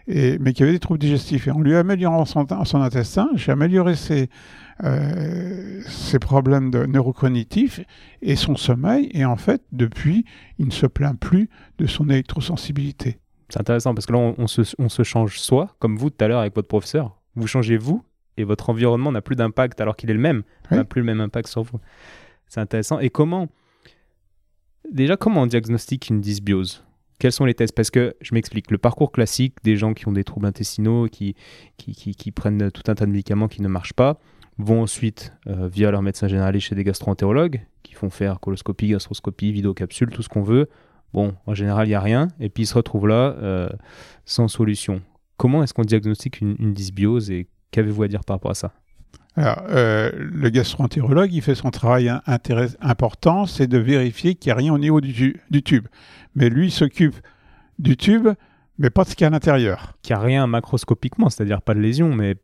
Et, mais qui avait des troubles digestifs. Et en lui améliorant son, son intestin, j'ai amélioré ses, euh, ses problèmes de neurocognitifs et son sommeil. Et en fait, depuis, il ne se plaint plus de son électrosensibilité. C'est intéressant parce que là, on, on, se, on se change soi, comme vous tout à l'heure avec votre professeur. Vous changez vous et votre environnement n'a plus d'impact alors qu'il est le même, oui. n'a plus le même impact sur vous. C'est intéressant. Et comment, déjà, comment on diagnostique une dysbiose? Quels sont les tests? Parce que je m'explique, le parcours classique des gens qui ont des troubles intestinaux, qui, qui, qui, prennent tout un tas de médicaments qui ne marchent pas, vont ensuite, euh, via leur médecin généraliste, chez des gastroentérologues, qui font faire coloscopie, gastroscopie, vidéocapsule, tout ce qu'on veut. Bon, en général, il n'y a rien, et puis ils se retrouvent là euh, sans solution. Comment est-ce qu'on diagnostique une, une dysbiose et qu'avez-vous à dire par rapport à ça? Alors, euh, le gastroentérologue, il fait son travail important, c'est de vérifier qu'il n'y a rien au niveau du, du tube. Mais lui, il s'occupe du tube, mais pas de ce qu'il y a à l'intérieur. Qu'il n'y a rien macroscopiquement, c'est-à-dire pas de lésion, mais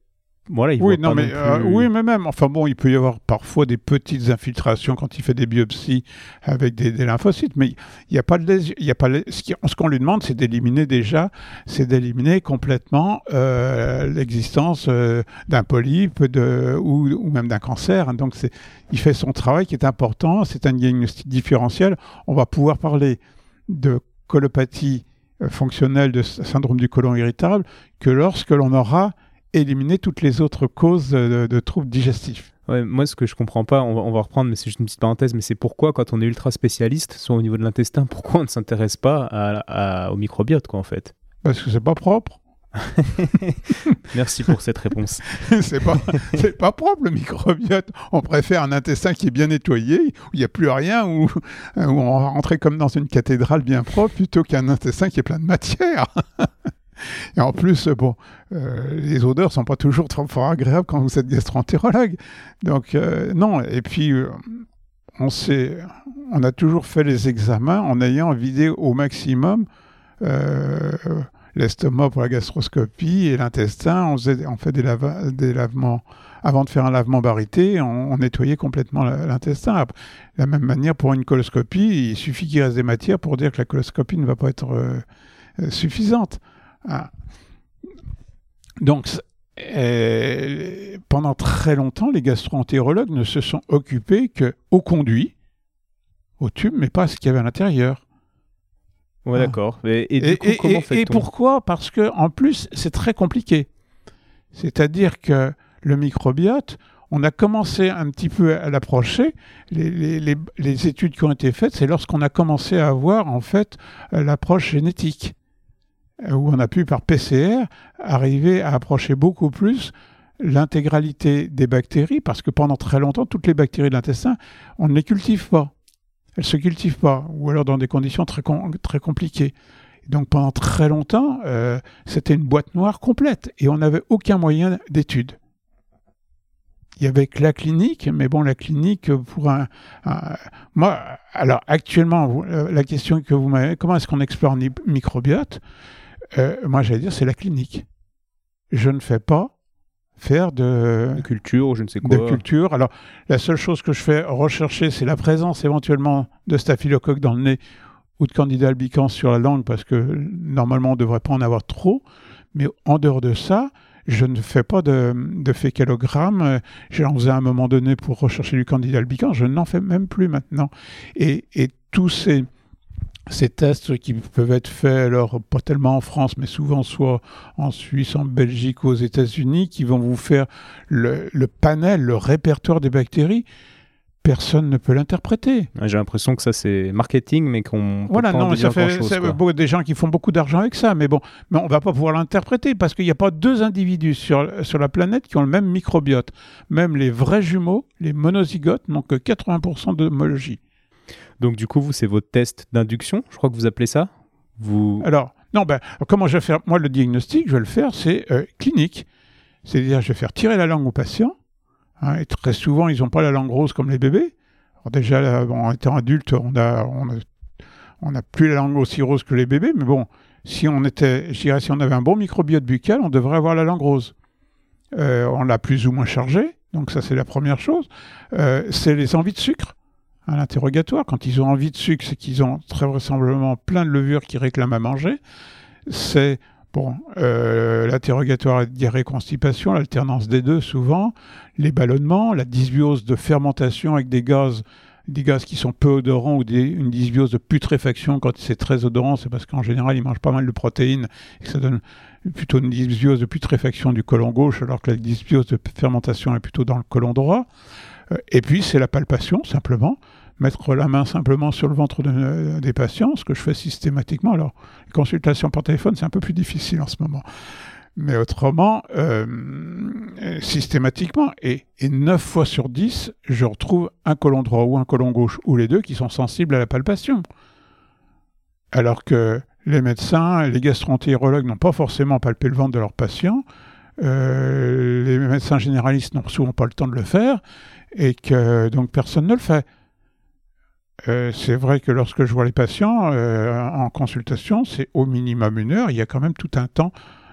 voilà, il oui, non, mais, euh, oui, mais même, enfin bon, il peut y avoir parfois des petites infiltrations quand il fait des biopsies avec des, des lymphocytes, mais il n'y a pas de il y a pas ce qu'on lui demande, c'est d'éliminer déjà, c'est d'éliminer complètement euh, l'existence euh, d'un polype de, ou, ou même d'un cancer. Donc, c'est, il fait son travail qui est important, c'est un diagnostic différentiel. On va pouvoir parler de colopathie fonctionnelle de syndrome du côlon irritable que lorsque l'on aura éliminer toutes les autres causes de, de troubles digestifs. Ouais, moi, ce que je comprends pas, on va, on va reprendre, mais c'est juste une petite parenthèse, mais c'est pourquoi, quand on est ultra spécialiste, soit au niveau de l'intestin, *laughs* pourquoi on ne s'intéresse pas à, à, au microbiote, quoi, en fait? Parce que c'est pas propre. *laughs* Merci pour cette réponse. *laughs* c'est pas, pas propre le microbiote. On préfère un intestin qui est bien nettoyé, où il n'y a plus rien, où, où on rentrait comme dans une cathédrale bien propre, plutôt qu'un intestin qui est plein de matière. Et en plus, bon, euh, les odeurs sont pas toujours trop fort agréables quand vous êtes gastroentérologue. Donc, euh, non. Et puis, euh, on, on a toujours fait les examens en ayant vidé au maximum euh, l'estomac pour la gastroscopie et l'intestin. On, fait des, lavements. Avant de faire un lavement barité, on, on nettoyait complètement l'intestin. De la même manière, pour une coloscopie, il suffit qu'il reste des matières pour dire que la coloscopie ne va pas être suffisante. Ah. Donc, euh, pendant très longtemps, les gastroentérologues ne se sont occupés qu'au conduit, au tube, mais pas à ce qu'il y avait à l'intérieur. Ouais, ah. d'accord. Et, et, et, coup, comment fait-on Et pourquoi? Parce que en plus, c'est très compliqué. C'est-à-dire que le microbiote, on a commencé un petit peu à l'approcher. Les, les, les, les, études qui ont été faites, c'est lorsqu'on a commencé à avoir en fait l'approche génétique où on a pu par PCR arriver à approcher beaucoup plus l'intégralité des bactéries, parce que pendant très longtemps, toutes les bactéries de l'intestin, on ne les cultive pas. Elles ne se cultivent pas, ou alors dans des conditions très, très compliquées. Donc pendant très longtemps, euh, c'était une boîte noire complète, et on n'avait aucun moyen d'étude. Il y avait que la clinique, mais bon, la clinique pour un, moi, alors actuellement, la question que vous m'avez, comment est-ce qu'on explore un microbiote? Euh, moi j'allais dire c'est la clinique. Je ne fais pas faire de, de, culture ou je ne sais quoi. De culture. Alors la seule chose que je fais rechercher, c'est la présence éventuellement de staphylocoque dans le nez ou de candida albicans sur la langue parce que normalement on ne devrait pas en avoir trop. Mais en dehors de ça, je ne fais pas de, de fécalogramme. J'en faisais à un moment donné pour rechercher du candida albicans. Je n'en fais même plus maintenant. Et, et tous ces ces tests qui peuvent être faits, alors pas tellement en France, mais souvent soit en Suisse, en Belgique ou aux États-Unis, qui vont vous faire le, le panel, le répertoire des bactéries personne ne peut l'interpréter. J'ai l'impression que ça c'est marketing, mais qu'on voilà, non, mais ça fait des gens qui font beaucoup d'argent avec ça, mais bon, mais on va pas pouvoir l'interpréter parce qu'il n'y a pas deux individus sur, sur la planète qui ont le même microbiote. Même les vrais jumeaux, les monozygotes, n'ont que 80% d'homologie. Donc du coup, vous c'est votre test d'induction, je crois que vous appelez ça? Vous. Alors non, ben comment je vais faire? Moi, le diagnostic, je vais le faire, c'est euh, clinique. C'est-à-dire, je vais faire tirer la langue au patient Hein, et très souvent, ils n'ont pas la langue rose comme les bébés. Déjà, en étant adulte, on a, on a, plus la langue aussi rose que les bébés, mais bon, si on était, si on avait un bon microbiote buccal, on devrait avoir la langue rose. Euh, on l'a plus ou moins chargé, donc ça c'est la première chose. Euh, c'est les envies de sucre à l'interrogatoire. Quand ils ont envie de sucre, c'est qu'ils ont très vraisemblablement plein de levures qui réclament à manger. C'est Bon, euh, l'interrogatoire diarrhée constipation, l'alternance des deux souvent, les ballonnements, la dysbiose de fermentation avec des gaz, des gaz qui sont peu odorants ou une dysbiose de putréfaction quand c'est très odorant, c'est parce qu'en général ils mangent pas mal de protéines et ça donne plutôt une dysbiose de putréfaction du côlon gauche alors que la dysbiose de fermentation est plutôt dans le côlon droit. Euh, et puis c'est la palpation simplement mettre la main simplement sur le ventre de, des patients, ce que je fais systématiquement. Alors, les consultations par téléphone, c'est un peu plus difficile en ce moment. Mais autrement, euh, systématiquement, et, et 9 fois sur 10, je retrouve un colon droit ou un colon gauche, ou les deux, qui sont sensibles à la palpation. Alors que les médecins, les gastroentérologues n'ont pas forcément palpé le ventre de leurs patients, euh, les médecins généralistes n'ont souvent pas le temps de le faire, et que donc personne ne le fait. Euh, c'est vrai que lorsque je vois les patients euh, en consultation, c'est au minimum une heure. Il y a quand même tout un temps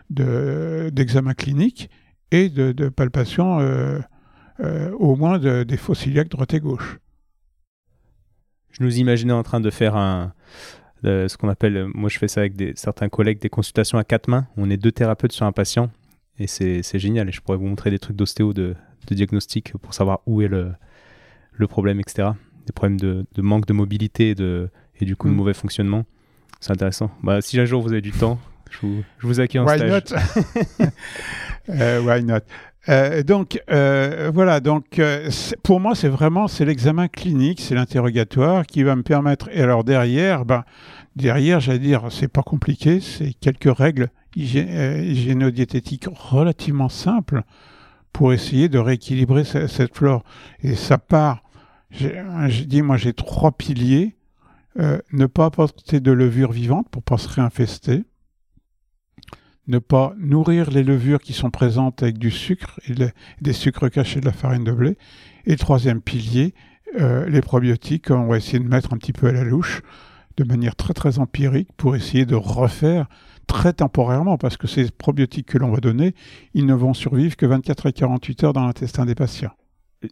d'examen clinique et de, palpation euh, au moins des fossiliaques droite et gauche. Je nous imaginais en train de faire un, ce qu'on appelle, moi je fais ça avec des, certains collègues, des consultations à quatre mains. On est deux thérapeutes sur un patient et c'est génial. Et je pourrais vous montrer des trucs d'ostéo, de, diagnostic pour savoir où est le problème, etc des problèmes de, manque de mobilité et, de, et du coup de mm. mauvais fonctionnement. C'est intéressant. Bah, si un jour vous avez du temps, je vous, je vous accueille en why stage. Not? *laughs* Euh, why not? Euh, donc euh, voilà, donc pour moi c'est vraiment c'est l'examen clinique, c'est l'interrogatoire qui va me permettre. Et alors derrière, ben derrière, j'allais dire, c'est pas compliqué, c'est quelques règles hygiéno-diététiques relativement simples pour essayer de rééquilibrer cette flore. Et ça part j'ai dit, moi j'ai trois piliers. Euh, ne pas apporter de levure vivante pour pas se réinfester. Ne pas nourrir les levures qui sont présentes avec du sucre et des sucres cachés de la farine de blé. Et troisième pilier, euh, les probiotiques, on va essayer de mettre un petit peu à la louche, de manière très très empirique, pour essayer de refaire très temporairement, parce que ces probiotiques que l'on va donner, ils ne vont survivre que 24 à 48 heures dans l'intestin des patients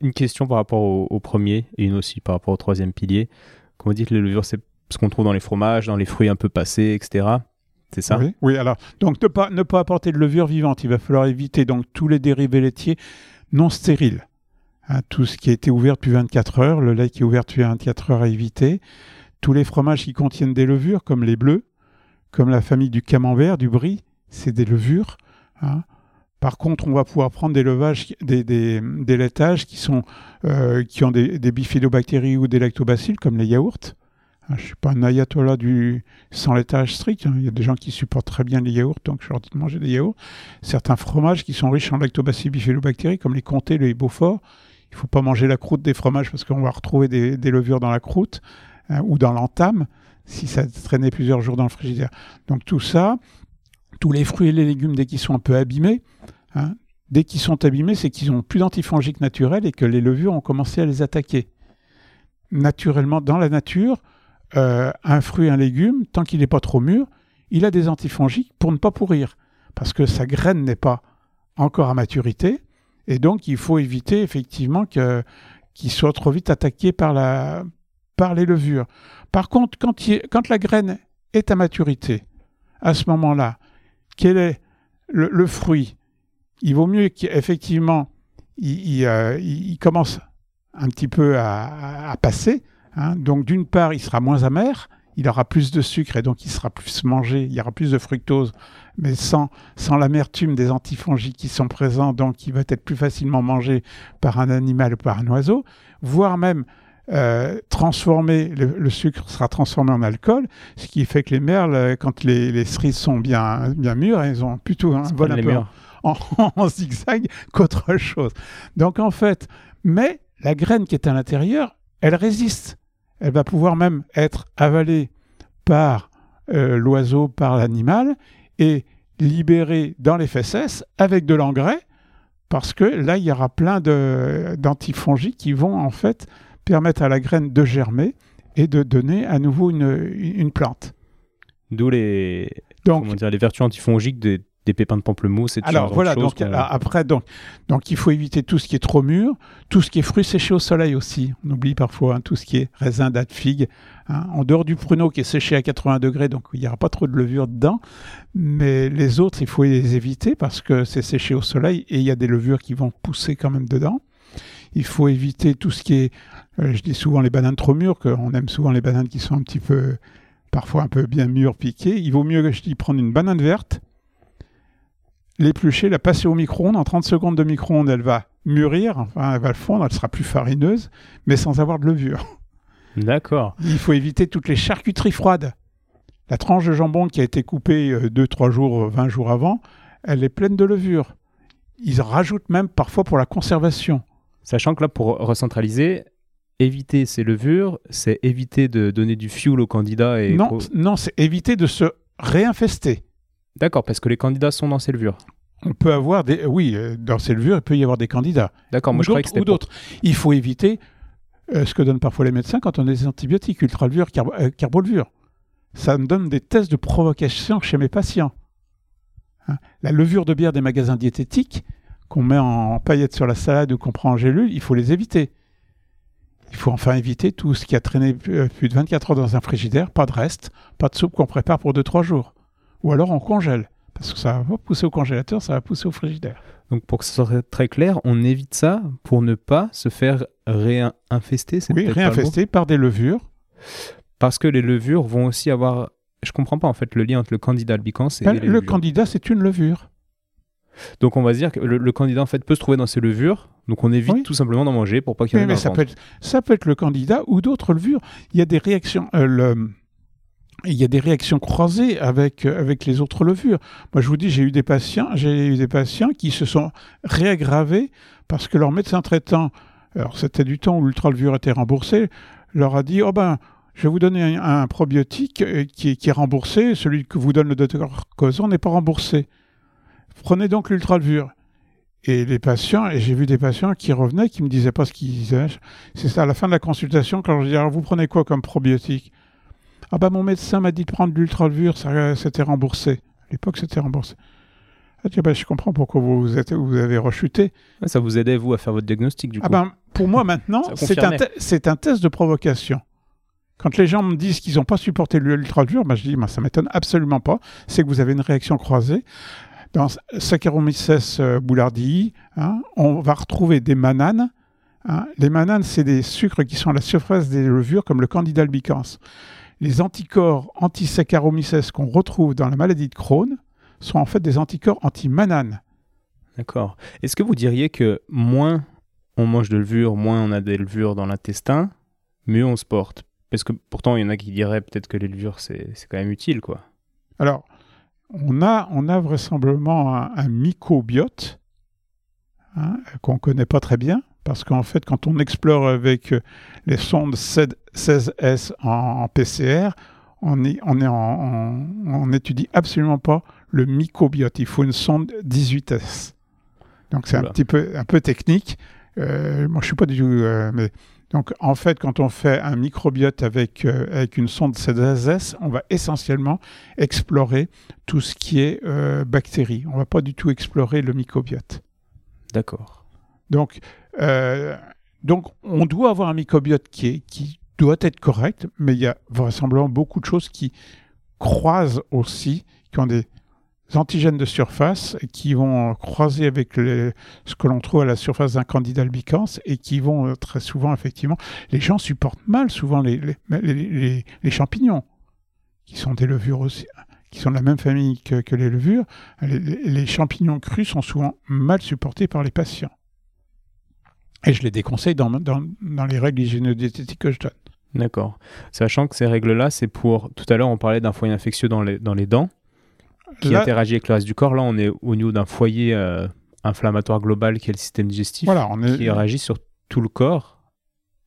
une question par rapport au, premier et une aussi par rapport au troisième pilier. Comme vous dites, les levures, c'est ce qu'on trouve dans les fromages, dans les fruits un peu passés, etc. C'est ça? Oui, oui, alors, donc ne pas, ne pas apporter de levure vivante. Il va falloir éviter donc tous les dérivés laitiers non stériles. Hein, tout ce qui a été ouvert depuis 24 heures, le lait qui est ouvert depuis 24 heures à éviter. Tous les fromages qui contiennent des levures, comme les bleus, comme la famille du camembert, du brie, c'est des levures. Hein. Par contre, on va pouvoir prendre des levages, des, laitages qui, sont, euh, qui ont des, bifidobactéries ou des lactobacilles, comme les yaourts. Hein, je ne suis pas un ayatollah du sans laitage strict. Hein. Il y a des gens qui supportent très bien les yaourts, donc je leur dis de manger des yaourts. Certains fromages qui sont riches en lactobacilles bifidobactéries, comme les comtés, les beauforts. Il ne faut pas manger la croûte des fromages parce qu'on va retrouver des, des, levures dans la croûte hein, ou dans l'entame si ça traînait plusieurs jours dans le frigidaire. Donc tout ça, tous les fruits et les légumes, dès qu'ils sont un peu abîmés, hein, dès qu'ils sont abîmés, c'est qu'ils ont plus d'antifongiques naturels et que les levures ont commencé à les attaquer. Naturellement, dans la nature, euh, un fruit, un légume, tant qu'il n'est pas trop mûr, il a des antifongiques pour ne pas pourrir, parce que sa graine n'est pas encore à maturité, et donc il faut éviter effectivement qu'il soit trop vite attaqué par, les levures. Par contre, quand la graine est à maturité, à ce moment-là, quel est le, fruit Il vaut mieux qu'effectivement, il, euh, commence un petit peu à, passer. Hein. Donc d'une part, il sera moins amer, il aura plus de sucre et donc il sera plus mangé, il y aura plus de fructose, mais sans, sans l'amertume des antifongiques qui sont présents, donc il va être plus facilement mangé par un animal ou par un oiseau, voire même euh, transformer, le, sucre sera transformé en alcool, ce qui fait que les merles, euh, quand les, les cerises sont bien, bien mûres, elles ont plutôt un vol un peu en, *laughs* en, zigzag qu'autre chose. Donc en fait, mais la graine qui est à l'intérieur, elle résiste elle va pouvoir même être avalée par euh, l'oiseau, par l'animal, et libérée dans les fesses avec de l'engrais, parce que là, il y aura plein d'antifongiques qui vont en fait permettre à la graine de germer et de donner à nouveau une, une plante. D'où les, les vertus antifongiques des, des pépins de pamplemousse et tout Alors voilà, donc après donc donc il faut éviter tout ce qui est trop mûr, tout ce qui est fruits séchés au soleil aussi. On oublie parfois hein, tout ce qui est raisin, date, figue. Hein. en dehors du pruneau qui est séché à 80 degrés, donc il n'y aura pas trop de levure dedans. Mais les autres, il faut les éviter parce que c'est séché au soleil et il y a des levures qui vont pousser quand même dedans. Il faut éviter tout ce qui est, euh, je dis souvent les bananes trop mûres, qu'on aime souvent les bananes qui sont un petit peu, parfois un peu bien mûres, piquées. Il vaut mieux, je dis, prendre une banane verte l'éplucher, la passer au micro-ondes. En 30 secondes de micro-ondes, elle va mûrir, enfin, elle va le fondre, elle sera plus farineuse, mais sans avoir de levure. D'accord. Il faut éviter toutes les charcuteries froides. La tranche de jambon qui a été coupée 2-3 euh, jours, 20 jours avant, elle est pleine de levure. Ils rajoutent même parfois pour la conservation. Sachant que là, pour recentraliser, éviter ces levures, c'est éviter de donner du fuel au candidat et... Non, non c'est éviter de se réinfester. D'accord, parce que les candidats sont dans ces levures. On peut avoir des. Oui, euh, dans ces levures, il peut y avoir des candidats. D'accord, moi je croyais que c'était. Ou d'autres. Il faut éviter euh, ce que donnent parfois les médecins quand on a des antibiotiques, ultralevure, carbo euh, carbolevure. Ça me donne des tests de provocation chez mes patients. Hein. La levure de bière des magasins diététiques, qu'on met en paillettes sur la salade ou qu'on prend en gélule, il faut les éviter. Il faut enfin éviter tout ce qui a traîné plus de 24 heures dans un frigidaire, pas de reste, pas de soupe qu'on prépare pour 2-3 jours ou alors on congèle. Parce que ça va pas pousser au congélateur, ça va pousser au frigidaire. Donc pour que ce soit très clair, on évite ça pour ne pas se faire réinfester. Oui, réinfester par des levures. Parce que les levures vont aussi avoir... Je comprends pas en fait le lien entre le candidat albicans et ben, Le candidat, c'est une levure. Donc on va dire que le, candidat en fait peut se trouver dans ces levures, donc on évite tout simplement d'en manger pour pas qu'il y ait mais, mais ça peut, être, ça peut être le candidat ou d'autres levures. Il y a des réactions. Euh, le, il y a des réactions croisées avec, euh, avec les autres levures. Moi, je vous dis, j'ai eu des patients, j'ai eu des patients qui se sont réaggravés parce que leur médecin traitant, alors c'était du temps où l'ultralevure était remboursé, leur a dit, oh ben, je vais vous donner un, probiotique euh, qui, qui, est remboursé, celui que vous donne le docteur Causon n'est pas remboursé. Prenez donc l'ultralevure. Et les patients, et j'ai vu des patients qui revenaient, qui me disaient pas ce qu'ils disaient. C'est ça, à la fin de la consultation, quand je dis, alors vous prenez quoi comme probiotique? Ah bah mon médecin m'a dit de prendre l'ultralevure, ça c'était remboursé. À l'époque, c'était remboursé. Ah bah, je comprends pourquoi vous, êtes, vous avez rechuté. Ça vous aidait, vous, à faire votre diagnostic, du ah coup ben, Pour moi, maintenant, c'est un, un, test de provocation. Quand les gens me disent qu'ils n'ont pas supporté l'ultralevure, bah, je dis, bah, ça m'étonne absolument pas. C'est que vous avez une réaction croisée. Dans Saccharomyces euh, boulardii, hein, on va retrouver des mananes. Hein. Les mananes, c'est des sucres qui sont à la surface des levures, comme le candida albicans les anticorps anti-Saccharomyces qu'on retrouve dans la maladie de Crohn sont en fait des anticorps anti-manane. D'accord. Est-ce que vous diriez que moins on mange de levure, moins on a des levures dans l'intestin, mieux on se porte? Parce que pourtant, il y en a qui diraient peut-être que les levures, c'est quand même utile, quoi. Alors, on a, on a vraisemblablement un, microbiote hein, qu'on ne connaît pas très bien, parce qu'en fait, quand on explore avec euh, les sondes 16S en, PCR, on est, on est on n'étudie absolument pas le microbiote. Il faut une sonde 18S. Donc c'est un petit peu, un peu technique. Euh, moi, je suis pas du tout. Euh, mais donc, en fait, quand on fait un microbiote avec, avec une sonde 16S, on va essentiellement explorer tout ce qui est bactéries. On va pas du tout explorer le microbiote. D'accord. Donc, euh, donc, on doit avoir un microbiote qui, qui doit être correct, mais il y a vraisemblablement beaucoup de choses qui croisent aussi, qui ont des antigènes de surface qui vont croiser avec ce que l'on trouve à la surface d'un candidat albicans et qui vont euh, très souvent, effectivement, les gens supportent mal souvent les, les, champignons. qui sont des levures aussi, qui sont de la même famille que, les levures, les, champignons crus sont souvent mal supportés par les patients. Et je les déconseille dans, dans, les règles hygiéno-diététiques que je donne. D'accord. Sachant que ces règles-là, c'est pour. Tout à l'heure, on parlait d'un foyer infectieux dans les, dans les dents qui interagit avec le reste du corps. Là, on est au niveau d'un foyer euh, inflammatoire global qui est le système digestif, voilà, on est... qui réagit sur tout le corps,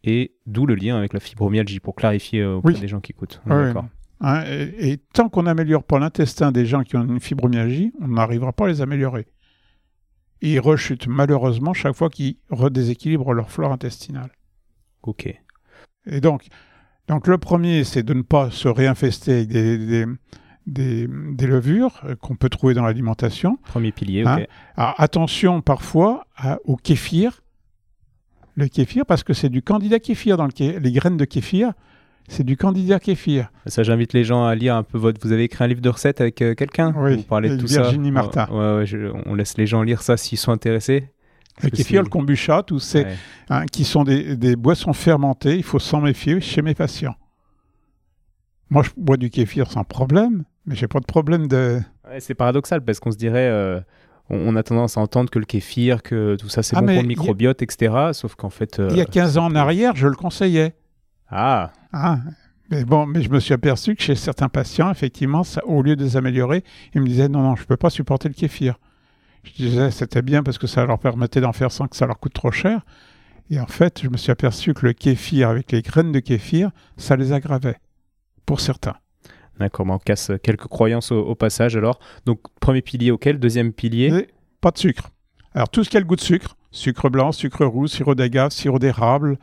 et d'où le lien avec la fibromyalgie, pour clarifier euh, auprès des gens qui écoutent. D'accord. Hein, et, tant qu'on n'améliore pas l'intestin des gens qui ont une fibromyalgie, on n'arrivera pas à les améliorer. ils rechutent malheureusement chaque fois qu'ils redéséquilibrent leur flore intestinale. Ok. Et donc, donc le premier, c'est de ne pas se réinfester avec des, des, des, levures euh, qu'on peut trouver dans l'alimentation. Premier pilier, hein. ok. attention parfois au kéfir. Le kéfir, parce que c'est du candidat kéfir dans le les graines de kéfir. C'est du candidat kéfir. Ça, j'invite les gens à lire un peu votre. Vous avez écrit un livre de recettes avec euh, quelqu'un Oui, Vous parlez de tout Virginie Martin. Ouais, on laisse les gens lire ça s'ils sont intéressés. Le kéfir, le kombucha, tous ces hein, qui sont des, des, boissons fermentées, il faut s'en méfier chez mes patients. Moi, je bois du kéfir sans problème, mais j'ai pas de problème de. c'est paradoxal parce qu'on se dirait, euh, on, a tendance à entendre que le kéfir, que tout ça c'est ah, bon pour le microbiote, etc. Sauf qu'en fait. il y a 15 euh, ans en arrière, je le conseillais. Ah. Ah. Mais bon, mais je me suis aperçu que chez certains patients, effectivement, ça, au lieu de les améliorer, ils me disaient non, non, je peux pas supporter le kéfir. Je disais c'était bien parce que ça leur permettait d'en faire sans que ça leur coûte trop cher. Et en fait, je me suis aperçu que le kéfir avec les graines de kéfir, ça les aggravait, pour certains. D'accord, on casse quelques croyances au, passage alors. Donc, premier pilier auquel? Deuxième pilier? Pas de sucre. Alors, tout ce qui a le goût de sucre, sucre blanc, sucre roux, sirop d'agave, sirop d'érable,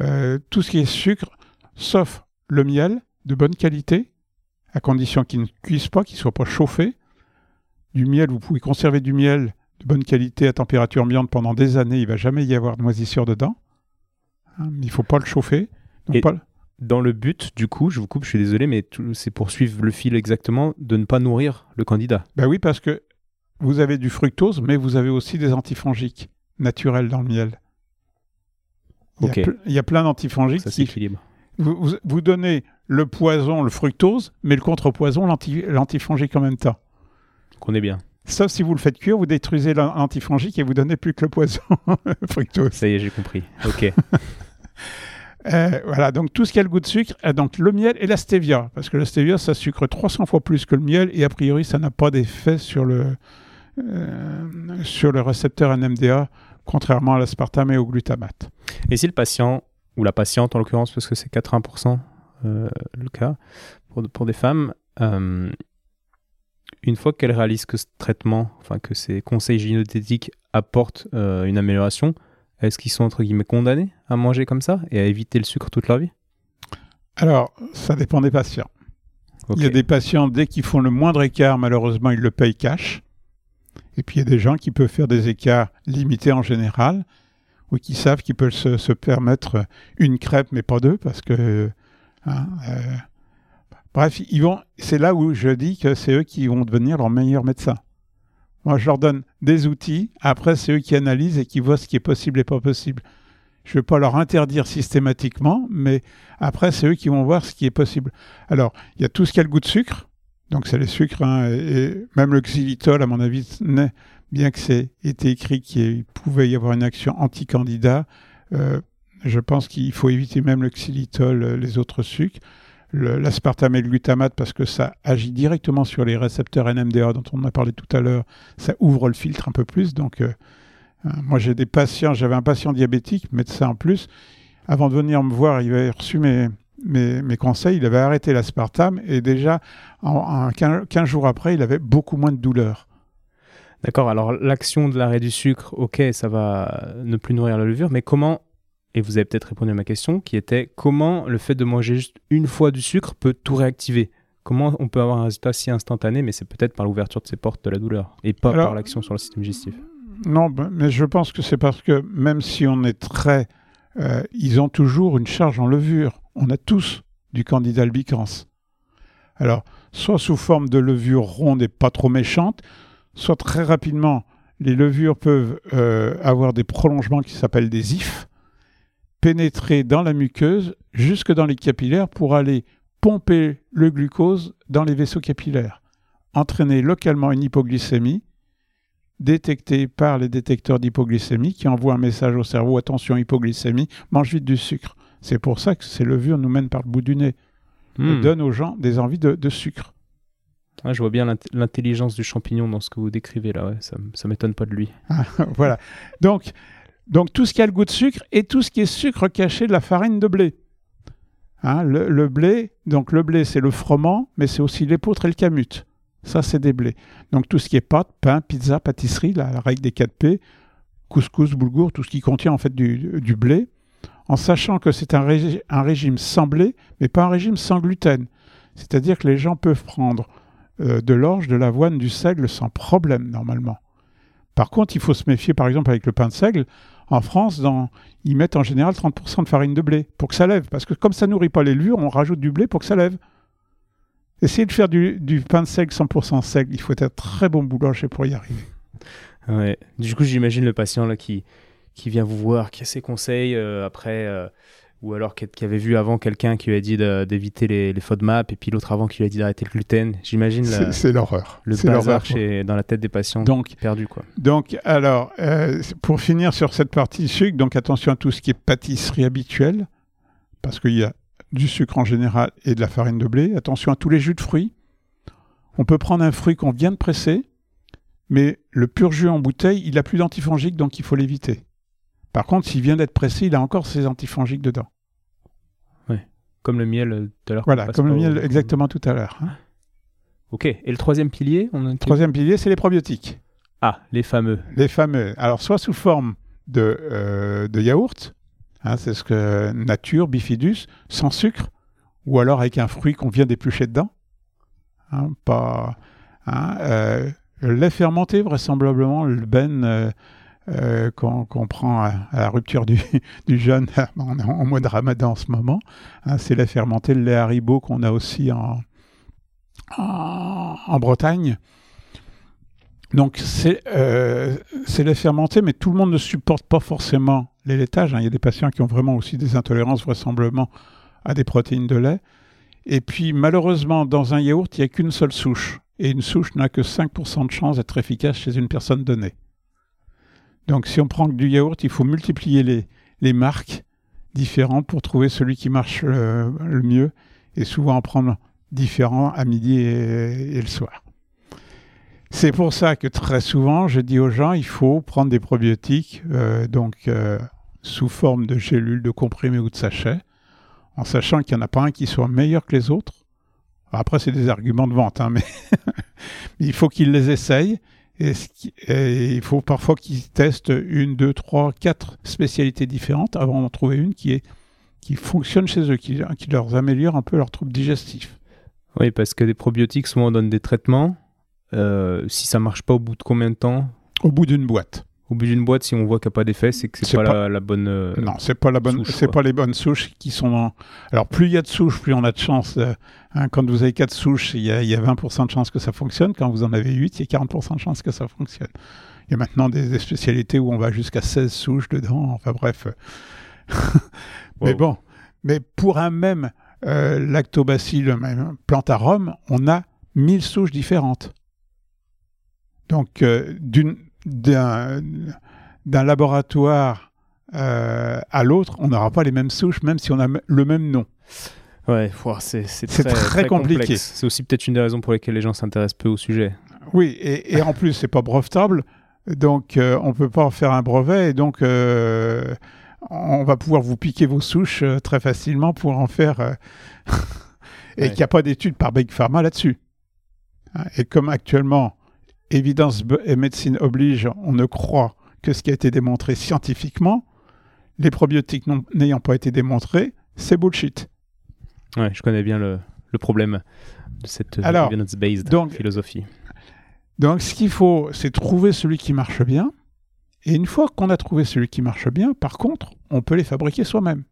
euh, tout ce qui est sucre, sauf le miel de bonne qualité, à condition qu'il ne cuise pas, qu'il ne soit pas chauffé, du miel, vous pouvez conserver du miel de bonne qualité à température ambiante pendant des années, il ne va jamais y avoir de moisissure dedans. Hein, il ne faut pas le chauffer. Et Dans le but, du coup, je vous coupe, je suis désolé, mais c'est pour suivre le fil exactement, de ne pas nourrir le candidat. Ben oui, parce que vous avez du fructose, mais vous avez aussi des antifongiques naturels dans le miel. Il, y, a plein d'antifongiques qui... Vous, vous, donnez le poison, le fructose, mais le contrepoison, l'antifongique en même temps qu'on est bien. Sauf si vous le faites cuire, vous détruisez l'antifongique et vous donnez plus que le poison *laughs* fructose. Ça y est, j'ai compris. Ok. *laughs* Euh, voilà, donc tout ce qui a le goût de sucre, euh, donc le miel et la stevia, parce que la stevia, ça sucre 300 fois plus que le miel et a priori, ça n'a pas d'effet sur le, euh, sur le récepteur NMDA, contrairement à l'aspartame et au glutamate. Et si le patient, ou la patiente en l'occurrence, parce que c'est 80% le cas pour, des femmes, une fois qu'elle réalise que ce traitement, enfin que ces conseils gynécologiques apportent une amélioration, est-ce qu'ils sont entre guillemets condamnés à manger comme ça et à éviter le sucre toute leur vie? Alors, ça dépend des patients. Il y a des patients, dès qu'ils font le moindre écart, malheureusement, ils le payent cash. Et puis il y a des gens qui peuvent faire des écarts limités en général, ou qui savent qu'ils peuvent se, permettre une crêpe, mais pas deux, parce que hein, euh, Bref, ils vont. C'est là où je dis que c'est eux qui vont devenir leurs meilleurs médecins. Moi, je leur donne des outils. Après, c'est eux qui analysent et qui voient ce qui est possible et pas possible. Je ne vais pas leur interdire systématiquement, mais après, c'est eux qui vont voir ce qui est possible. Alors, il y a tout ce qui a le goût de sucre. Donc, c'est les sucres. Hein, et, même le xylitol, à mon avis, bien que c'est été écrit qu'il pouvait y avoir une action anti-candidat, euh, je pense qu'il faut éviter même le xylitol, euh, les autres sucres l'aspartame et le glutamate parce que ça agit directement sur les récepteurs NMDA dont on a parlé tout à l'heure. Ça ouvre le filtre un peu plus. Donc, euh, euh, moi, j'ai des patients, j'avais un patient diabétique, médecin en plus. Avant de venir me voir, il avait reçu mes, mes, conseils, il avait arrêté l'aspartame et déjà, en, 15, jours après, il avait beaucoup moins de douleur. D'accord, alors l'action de l'arrêt du sucre, ok, ça va ne plus nourrir la levure, mais comment et vous avez peut-être répondu à ma question, qui était comment le fait de manger juste une fois du sucre peut tout réactiver? Comment on peut avoir un résultat si instantané, mais c'est peut-être par l'ouverture de ces portes de la douleur, et pas par l'action sur le système digestif? Non, ben, mais je pense que c'est parce que même si on est très... Euh, ils ont toujours une charge en levure. On a tous du candidat albicans. Alors, soit sous forme de levure ronde et pas trop méchante, soit très rapidement, les levures peuvent euh, avoir des prolongements qui s'appellent des ifs, pénétrer dans la muqueuse jusque dans les capillaires pour aller pomper le glucose dans les vaisseaux capillaires, entraîner localement une hypoglycémie, détectée par les détecteurs d'hypoglycémie qui envoient un message au cerveau attention hypoglycémie, mange vite du sucre. C'est pour ça que ces levures nous mènent par le bout du nez. Hmm. Elles donnent aux gens des envies de, de sucre. Ah, je vois bien l'int- l'intelligence du champignon dans ce que vous décrivez là. Ouais, ça, ça m'étonne pas de lui. *laughs* voilà. Donc, donc tout ce qui a le goût de sucre et tout ce qui est sucre caché de la farine de blé. Hein, le, blé, donc le blé c'est le froment, mais c'est aussi l'épeautre et le camut. Ça c'est des blés. Donc tout ce qui est pâte, pain, pizza, pâtisserie, la, règle des 4 P, couscous, boulgour, tout ce qui contient en fait du, blé, en sachant que c'est un régime sans blé, mais pas un régime sans gluten. C'est-à-dire que les gens peuvent prendre euh, de l'orge, de l'avoine, du seigle sans problème normalement. Par contre, il faut se méfier, par exemple, avec le pain de seigle. En France, dans- ils mettent en général 30% de farine de blé pour que ça lève. Parce que comme ça nourrit pas les levures, on rajoute du blé pour que ça lève. Essayez de faire du, du pain de seigle 100% seigle. Il faut être très bon boulanger pour y arriver. Ouais. Du coup, j'imagine le patient là qui, qui vient vous voir, qui a ses conseils euh, après, euh, ou alors qui, avait vu avant quelqu'un qui lui a dit d'éviter les, les FODMAP, et puis l'autre avant qui lui a dit d'arrêter le gluten. J'imagine C'est l'horreur. le C'est bazar l'horreur. chez- dans la tête des patients Donc, perdus. Quoi. Donc, alors, euh, pour finir sur cette partie sucre, donc attention à tout ce qui est pâtisserie habituelle, parce qu'il y a du sucre en général et de la farine de blé. Attention à tous les jus de fruits. On peut prendre un fruit qu'on vient de presser, mais le pur jus en bouteille, il a plus d'antifongiques, donc il faut l'éviter. Par contre, s'il vient d'être pressé, il a encore ses antifongiques dedans. Comme le miel euh, tout à l'heure. Voilà, comme le au- miel exactement tout à l'heure. hein. Ok. Et le troisième pilier on a... Troisième pilier, c'est les probiotiques. Ah, les fameux. Les fameux. Alors, soit sous forme de, euh, de yaourt, hein, c'est ce que nature, bifidus, sans sucre, ou alors avec un fruit qu'on vient d'éplucher dedans. Hein, pas, hein, euh, le lait fermenté, vraisemblablement, le ben euh, qu'on prend à, la rupture du, *laughs* du jeûne, *laughs* on est en mois de ramadan en ce moment. hein, c'est le lait fermenté, le lait haribo qu'on a aussi en, en, en Bretagne. Donc c'est euh, lait fermenté, mais tout le monde ne supporte pas forcément les laitages. hein. Il y a des patients qui ont vraiment aussi des intolérances vraisemblablement à des protéines de lait. Et puis malheureusement, dans un yaourt, il n'y a qu'une seule souche. Et une souche n'a que 5% de chance d'être efficace chez une personne donnée. Donc si on prend du yaourt, il faut multiplier les, les marques différentes pour trouver celui qui marche le, le mieux. Et souvent en prendre différents à midi et- le soir. C'est pour ça que très souvent, je dis aux gens, il faut prendre des probiotiques, euh, donc euh, sous forme de gélules, de comprimés ou de sachets, en sachant qu'il n'y en a pas un qui soit meilleur que les autres. Après, c'est des arguments de vente, hein, mais *laughs* il faut qu'ils les essayent. Et, il faut parfois qu'ils testent une, deux, trois, quatre spécialités différentes avant d'en trouver une qui, est, qui fonctionne chez eux, qui, qui leur améliore un peu leur trouble digestif. Oui, parce que des probiotiques, souvent on donne des traitements. Euh, si ça marche pas au bout de combien de temps? Au bout d'une boîte. Au bout d'une boîte, si on voit qu'il n'y a pas d'effet, c'est que c'est pas, pas- La, la bonne. euh, Non, c'est pas la bonne, c'est pas les bonnes souches qui sont. dans- Alors plus il y a de souches, plus on a de chance. euh, hein, quand vous avez quatre souches, il y, a, il y a 20% de chances que ça fonctionne. Quand vous en avez 8, il y a 40% de chances que ça fonctionne. Il y a maintenant des, des spécialités où on va jusqu'à 16 souches dedans. Enfin bref. *laughs* mais Wow. bon, mais pour un même euh, lactobacille, même plantarum, on a 1000 souches différentes. Donc euh, d'une- d'un d'un laboratoire euh, à l'autre, on n'aura pas les mêmes souches, même si on a le même nom. Ouais, c'est c'est C'est très, très compliqué. complexe. C'est aussi peut-être une des raisons pour lesquelles les gens s'intéressent peu au sujet. Oui, et, et en plus, c'est pas brevetable, donc euh, on peut pas en faire un brevet, et donc euh, on va pouvoir vous piquer vos souches euh, très facilement pour en faire. euh, *laughs* et Ouais. qu'il n'y a pas d'études par Big Pharma là-dessus. Et comme actuellement, évidence et médecine oblige, on ne croit que ce qui a été démontré scientifiquement, les probiotiques n'ayant pas été démontrés, c'est bullshit. Ouais, je connais bien le, le problème de cette evidence-based philosophie. Donc, ce qu'il faut, c'est trouver celui qui marche bien. Et une fois qu'on a trouvé celui qui marche bien, par contre, on peut les fabriquer soi-même.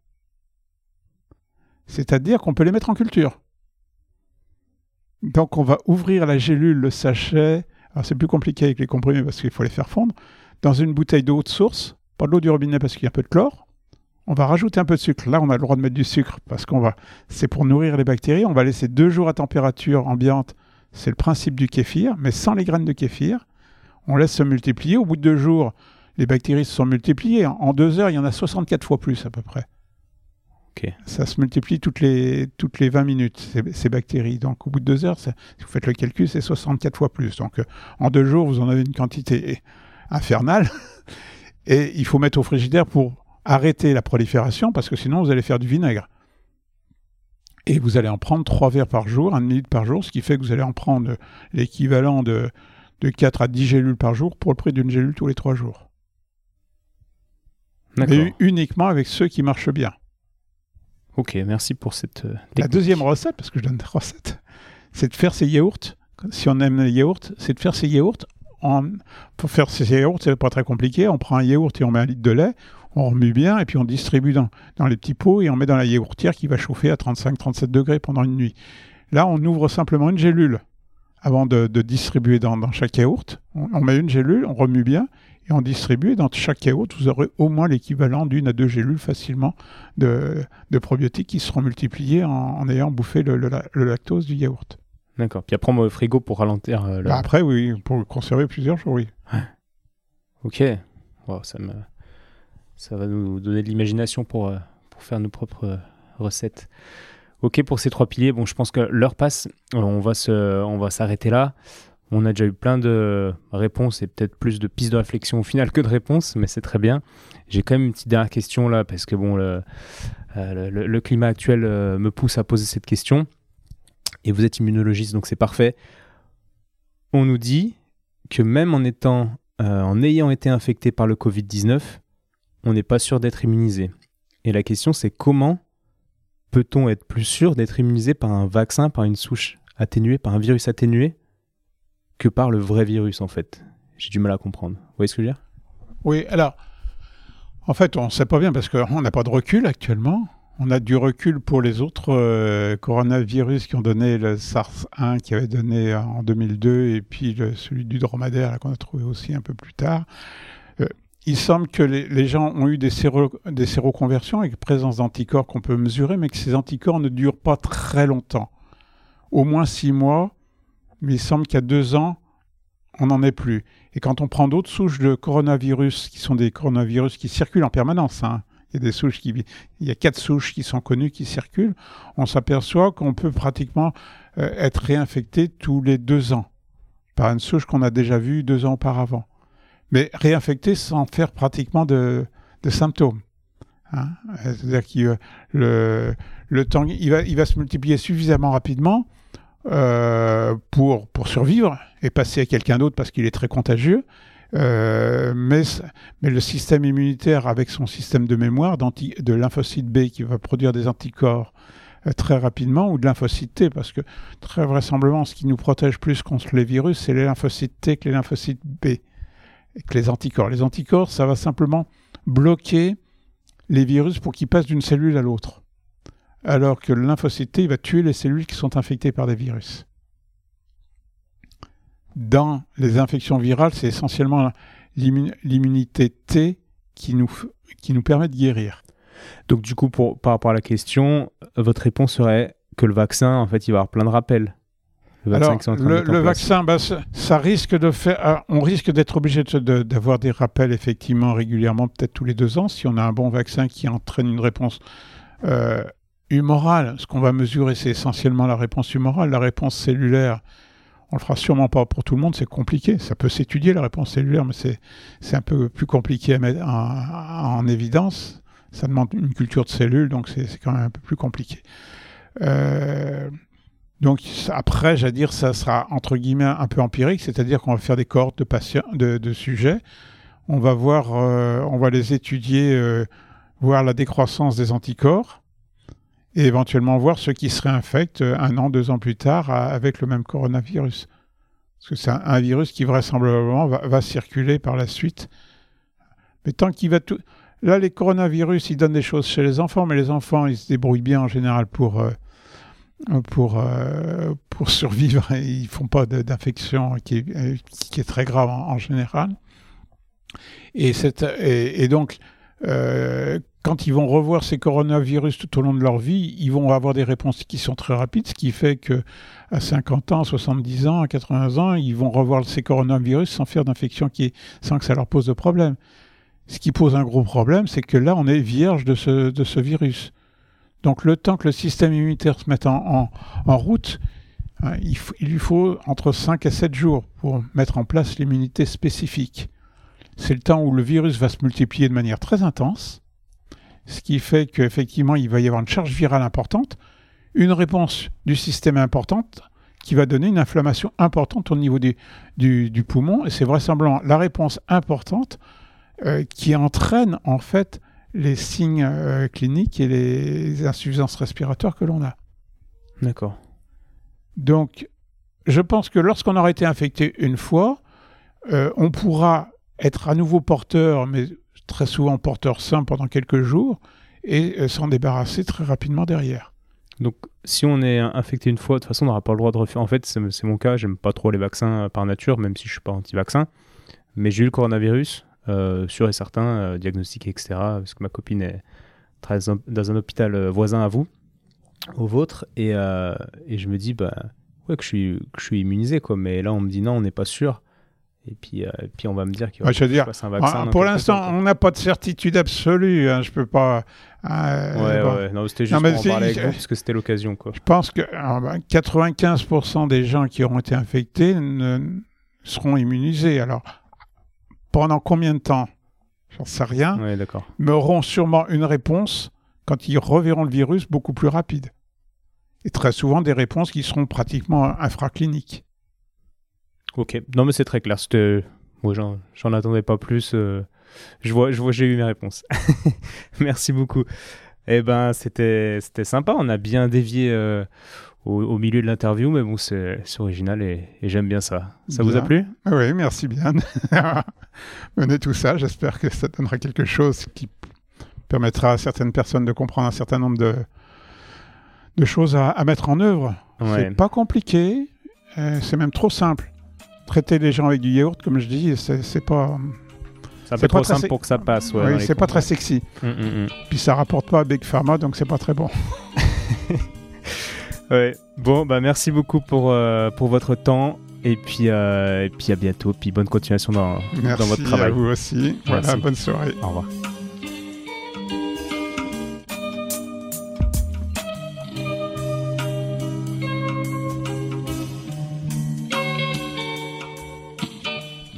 C'est-à-dire qu'on peut les mettre en culture. Donc, on va ouvrir la gélule, le sachet. Alors, c'est plus compliqué avec les comprimés parce qu'il faut les faire fondre. Dans une bouteille d'eau de source, pas de l'eau du robinet parce qu'il y a un peu de chlore. on va rajouter un peu de sucre. Là, on a le droit de mettre du sucre parce qu'on va, c'est pour nourrir les bactéries. On va laisser deux jours à température ambiante. C'est le principe du kéfir, mais sans les graines de kéfir. On laisse se multiplier. Au bout de deux jours, les bactéries se sont multipliées. En deux heures, il y en a 64 fois plus à peu près. Ça se multiplie toutes les, toutes les 20 minutes, ces, bactéries. Donc, au bout de deux heures, si vous faites le calcul, c'est 64 fois plus. Donc, euh, en deux jours, vous en avez une quantité infernale. *laughs* Et il faut mettre au frigidaire pour arrêter la prolifération, parce que sinon, vous allez faire du vinaigre. Et vous allez en prendre 3 verres par jour, 1 litre par jour, ce qui fait que vous allez en prendre l'équivalent de, de 4 à 10 gélules par jour pour le prix d'une gélule tous les 3 jours. Mais uniquement avec ceux qui marchent bien. Ok, merci pour cette. Euh, la deuxième recette, parce que je donne des *laughs* recettes, c'est de faire ces yaourts. Si on aime les yaourts, c'est de faire ces yaourts. En... Pour faire ces yaourts, c'est pas très compliqué. On prend un yaourt et on met un litre de lait, on remue bien et puis on distribue dans, dans les petits pots et on met dans la yaourtière qui va chauffer à 35-37 degrés pendant une nuit. Là, on ouvre simplement une gélule avant de, distribuer dans, dans, chaque yaourt. on, met une gélule, on remue bien et on distribue. Dans chaque yaourt, vous aurez au moins l'équivalent d'une à deux gélules facilement de, probiotiques qui seront multipliés en, ayant bouffé le, lactose du yaourt. D'accord. Puis après, au frigo pour ralentir. Euh, bah, après, oui, pour conserver plusieurs jours, oui. Ok. ça, me... ça va nous donner de l'imagination pour, euh, pour faire nos propres euh, recettes. Ok pour ces trois piliers. Bon, je pense que l'heure passe. On va se, on va s'arrêter là. On a déjà eu plein de réponses et peut-être plus de pistes de réflexion au final que de réponses, mais c'est très bien. J'ai quand même une petite dernière question là, parce que bon, le, euh, climat actuel euh, me pousse à poser cette question. Et vous êtes immunologiste, donc c'est parfait. On nous dit que même en, étant, euh, en ayant été infecté par le Covid-19, on n'est pas sûr d'être immunisé. Et la question c'est comment peut-on être plus sûr d'être immunisé par un vaccin, par une souche atténuée, par un virus atténué? Que par le vrai virus, en fait. J'ai du mal à comprendre. Vous voyez ce que je veux dire? Oui, alors, en fait, on ne sait pas bien parce qu'on n'a pas de recul actuellement. On a du recul pour les autres euh, coronavirus qui ont donné le SARS-1 qui avait donné en 2002 et puis celui du dromadaire qu'on a trouvé aussi un peu plus tard. Euh, il semble que les, gens ont eu des, des séroconversions avec présence d'anticorps qu'on peut mesurer, mais que ces anticorps ne durent pas très longtemps. Au moins six mois, mais il semble qu'il y a deux ans, on n'en est plus. Et quand on prend d'autres souches de coronavirus, qui sont des coronavirus qui circulent en permanence, hein, il y a quatre souches qui sont connues qui circulent, on s'aperçoit qu'on peut pratiquement euh, être réinfecté tous les deux ans par une souche qu'on a déjà vue deux ans auparavant. Mais réinfecté sans faire pratiquement de, symptômes. Hein. C'est-à-dire que le, le temps, il va, il va se multiplier suffisamment rapidement euh, pour, pour survivre et passer à quelqu'un d'autre parce qu'il est très contagieux. Euh, mais, mais le système immunitaire, avec son système de mémoire de lymphocyte B qui va produire des anticorps euh, très rapidement, ou de lymphocyte T, parce que très vraisemblablement, ce qui nous protège plus contre les virus, c'est les lymphocytes T que les lymphocytes B, et que les anticorps. Les anticorps, ça va simplement bloquer les virus pour qu'ils passent d'une cellule à l'autre alors que le lymphocyte T va tuer les cellules qui sont infectées par des virus. Dans les infections virales, c'est essentiellement l'immunité T qui nous, qui nous permet de guérir. Donc du coup, pour, par rapport à la question, votre réponse serait que le vaccin, en fait, il va y avoir plein de rappels. Le vaccin, Alors, le, vaccin bah, ça, risque de faire. Ah, on risque d'être obligé d'avoir des rappels effectivement régulièrement, peut-être tous les deux ans, si on a un bon vaccin qui entraîne une réponse euh, humorale. Ce qu'on va mesurer, c'est essentiellement la réponse humorale. La réponse cellulaire, on le fera sûrement pas pour tout le monde, c'est compliqué. Ça peut s'étudier, la réponse cellulaire, mais c'est un peu plus compliqué à mettre en, évidence. Ça demande une culture de cellules, donc c'est quand même un peu plus compliqué. Euh, donc après, j'allais dire, ça sera entre guillemets un peu empirique, c'est-à-dire qu'on va faire des cohortes de patients, de, sujets. On va voir, euh, on va les étudier, euh, voir la décroissance des anticorps et éventuellement voir ceux qui se réinfectent euh, un an, deux ans plus tard avec le même coronavirus. Parce que c'est un, virus qui vraisemblablement va, circuler par la suite. Mais tant qu'il va tout... Là, les coronavirus, ils donnent des choses chez les enfants, mais les enfants, ils se débrouillent bien en général pour, euh, pour, euh, pour *laughs* survivre. Et ils font pas d'infection qui, qui, est très grave en, général. Et, et, et donc, euh, quand ils vont revoir ces coronavirus tout au long de leur vie, ils vont avoir des réponses qui sont très rapides, ce qui fait que à 50 ans, 70 ans, à 80 ans, ils vont revoir ces coronavirus sans faire d'infection qui sans que ça leur pose de problème. Ce qui pose un gros problème, c'est que là, on est vierge de ce, virus. Donc le temps que le système immunitaire se mette en, route, hein, il, il, lui faut entre 5 et 7 jours pour mettre en place l'immunité spécifique. C'est le temps où le virus va se multiplier de manière très intense, ce qui fait qu'effectivement, il va y avoir une charge virale importante, une réponse du système importante qui va donner une inflammation importante au niveau du, du, du poumon, et c'est vraisemblablement la réponse importante euh, qui entraîne en fait les signes euh, cliniques et les insuffisances respiratoires que l'on a. D'accord. Donc, je pense que lorsqu'on aura été infecté une fois, euh, on pourra être à nouveau porteur, mais très souvent porteur sain pendant quelques jours, et euh, s'en débarrasser très rapidement derrière. Donc, si on est infecté une fois, de toute façon, on n'aura pas le droit de refaire. En fait, c'est mon cas, j'aime pas trop les vaccins par nature, même si je suis pas anti-vaccin. Mais j'ai eu le coronavirus, euh, sûr et certain, euh, diagnostiqué, etc. Parce que ma copine est dans un hôpital euh, voisin à vous, au vôtre, et, je me dis bah, que, je suis, que je suis immunisé, quoi. mais là on me dit non, on n'est pas sûr. Et puis, et puis on va me dire qu'il va ouais, dire, un vaccin. pour l'instant, on n'a pas de certitude absolue. Hein, je peux pas. ouais, bon. ouais, non, c'était juste pour en parler avec vous parce que c'était l'occasion. Quoi. Je pense que 95% des gens qui auront été infectés ne seront immunisés. Alors, pendant combien de temps? J'en sais rien. Oui, d'accord. Mais auront sûrement une réponse quand ils reverront le virus beaucoup plus rapide. Et très souvent des réponses qui seront pratiquement infracliniques. Ok, non mais c'est très clair. Moi, j'en attendais pas plus. Euh, je vois, je vois, j'ai eu mes réponses. *laughs* Merci beaucoup. Eh ben, c'était, c'était sympa. On a bien dévié euh, au, milieu de l'interview, mais bon, c'est original et, j'aime bien ça. Ça vous a plu? Oui, merci bien. Menez *laughs* tout ça, j'espère que ça donnera quelque chose qui permettra à certaines personnes de comprendre un certain nombre de, de choses à, mettre en œuvre. C'est pas compliqué, euh, c'est même trop simple. Traiter les gens avec du yaourt, comme je dis, c'est pas. Ça peut trop simple pour que ça passe. Ouais, oui, c'est pas très sexy. Mm, mm, mm. Puis ça rapporte pas à Big Pharma, donc c'est pas très bon. *laughs* Ouais. Bon, bah merci beaucoup pour, euh, pour votre temps. Et puis, euh, et puis à bientôt. Puis bonne continuation dans, dans votre travail. à vous aussi. Voilà, bonne soirée. Au revoir.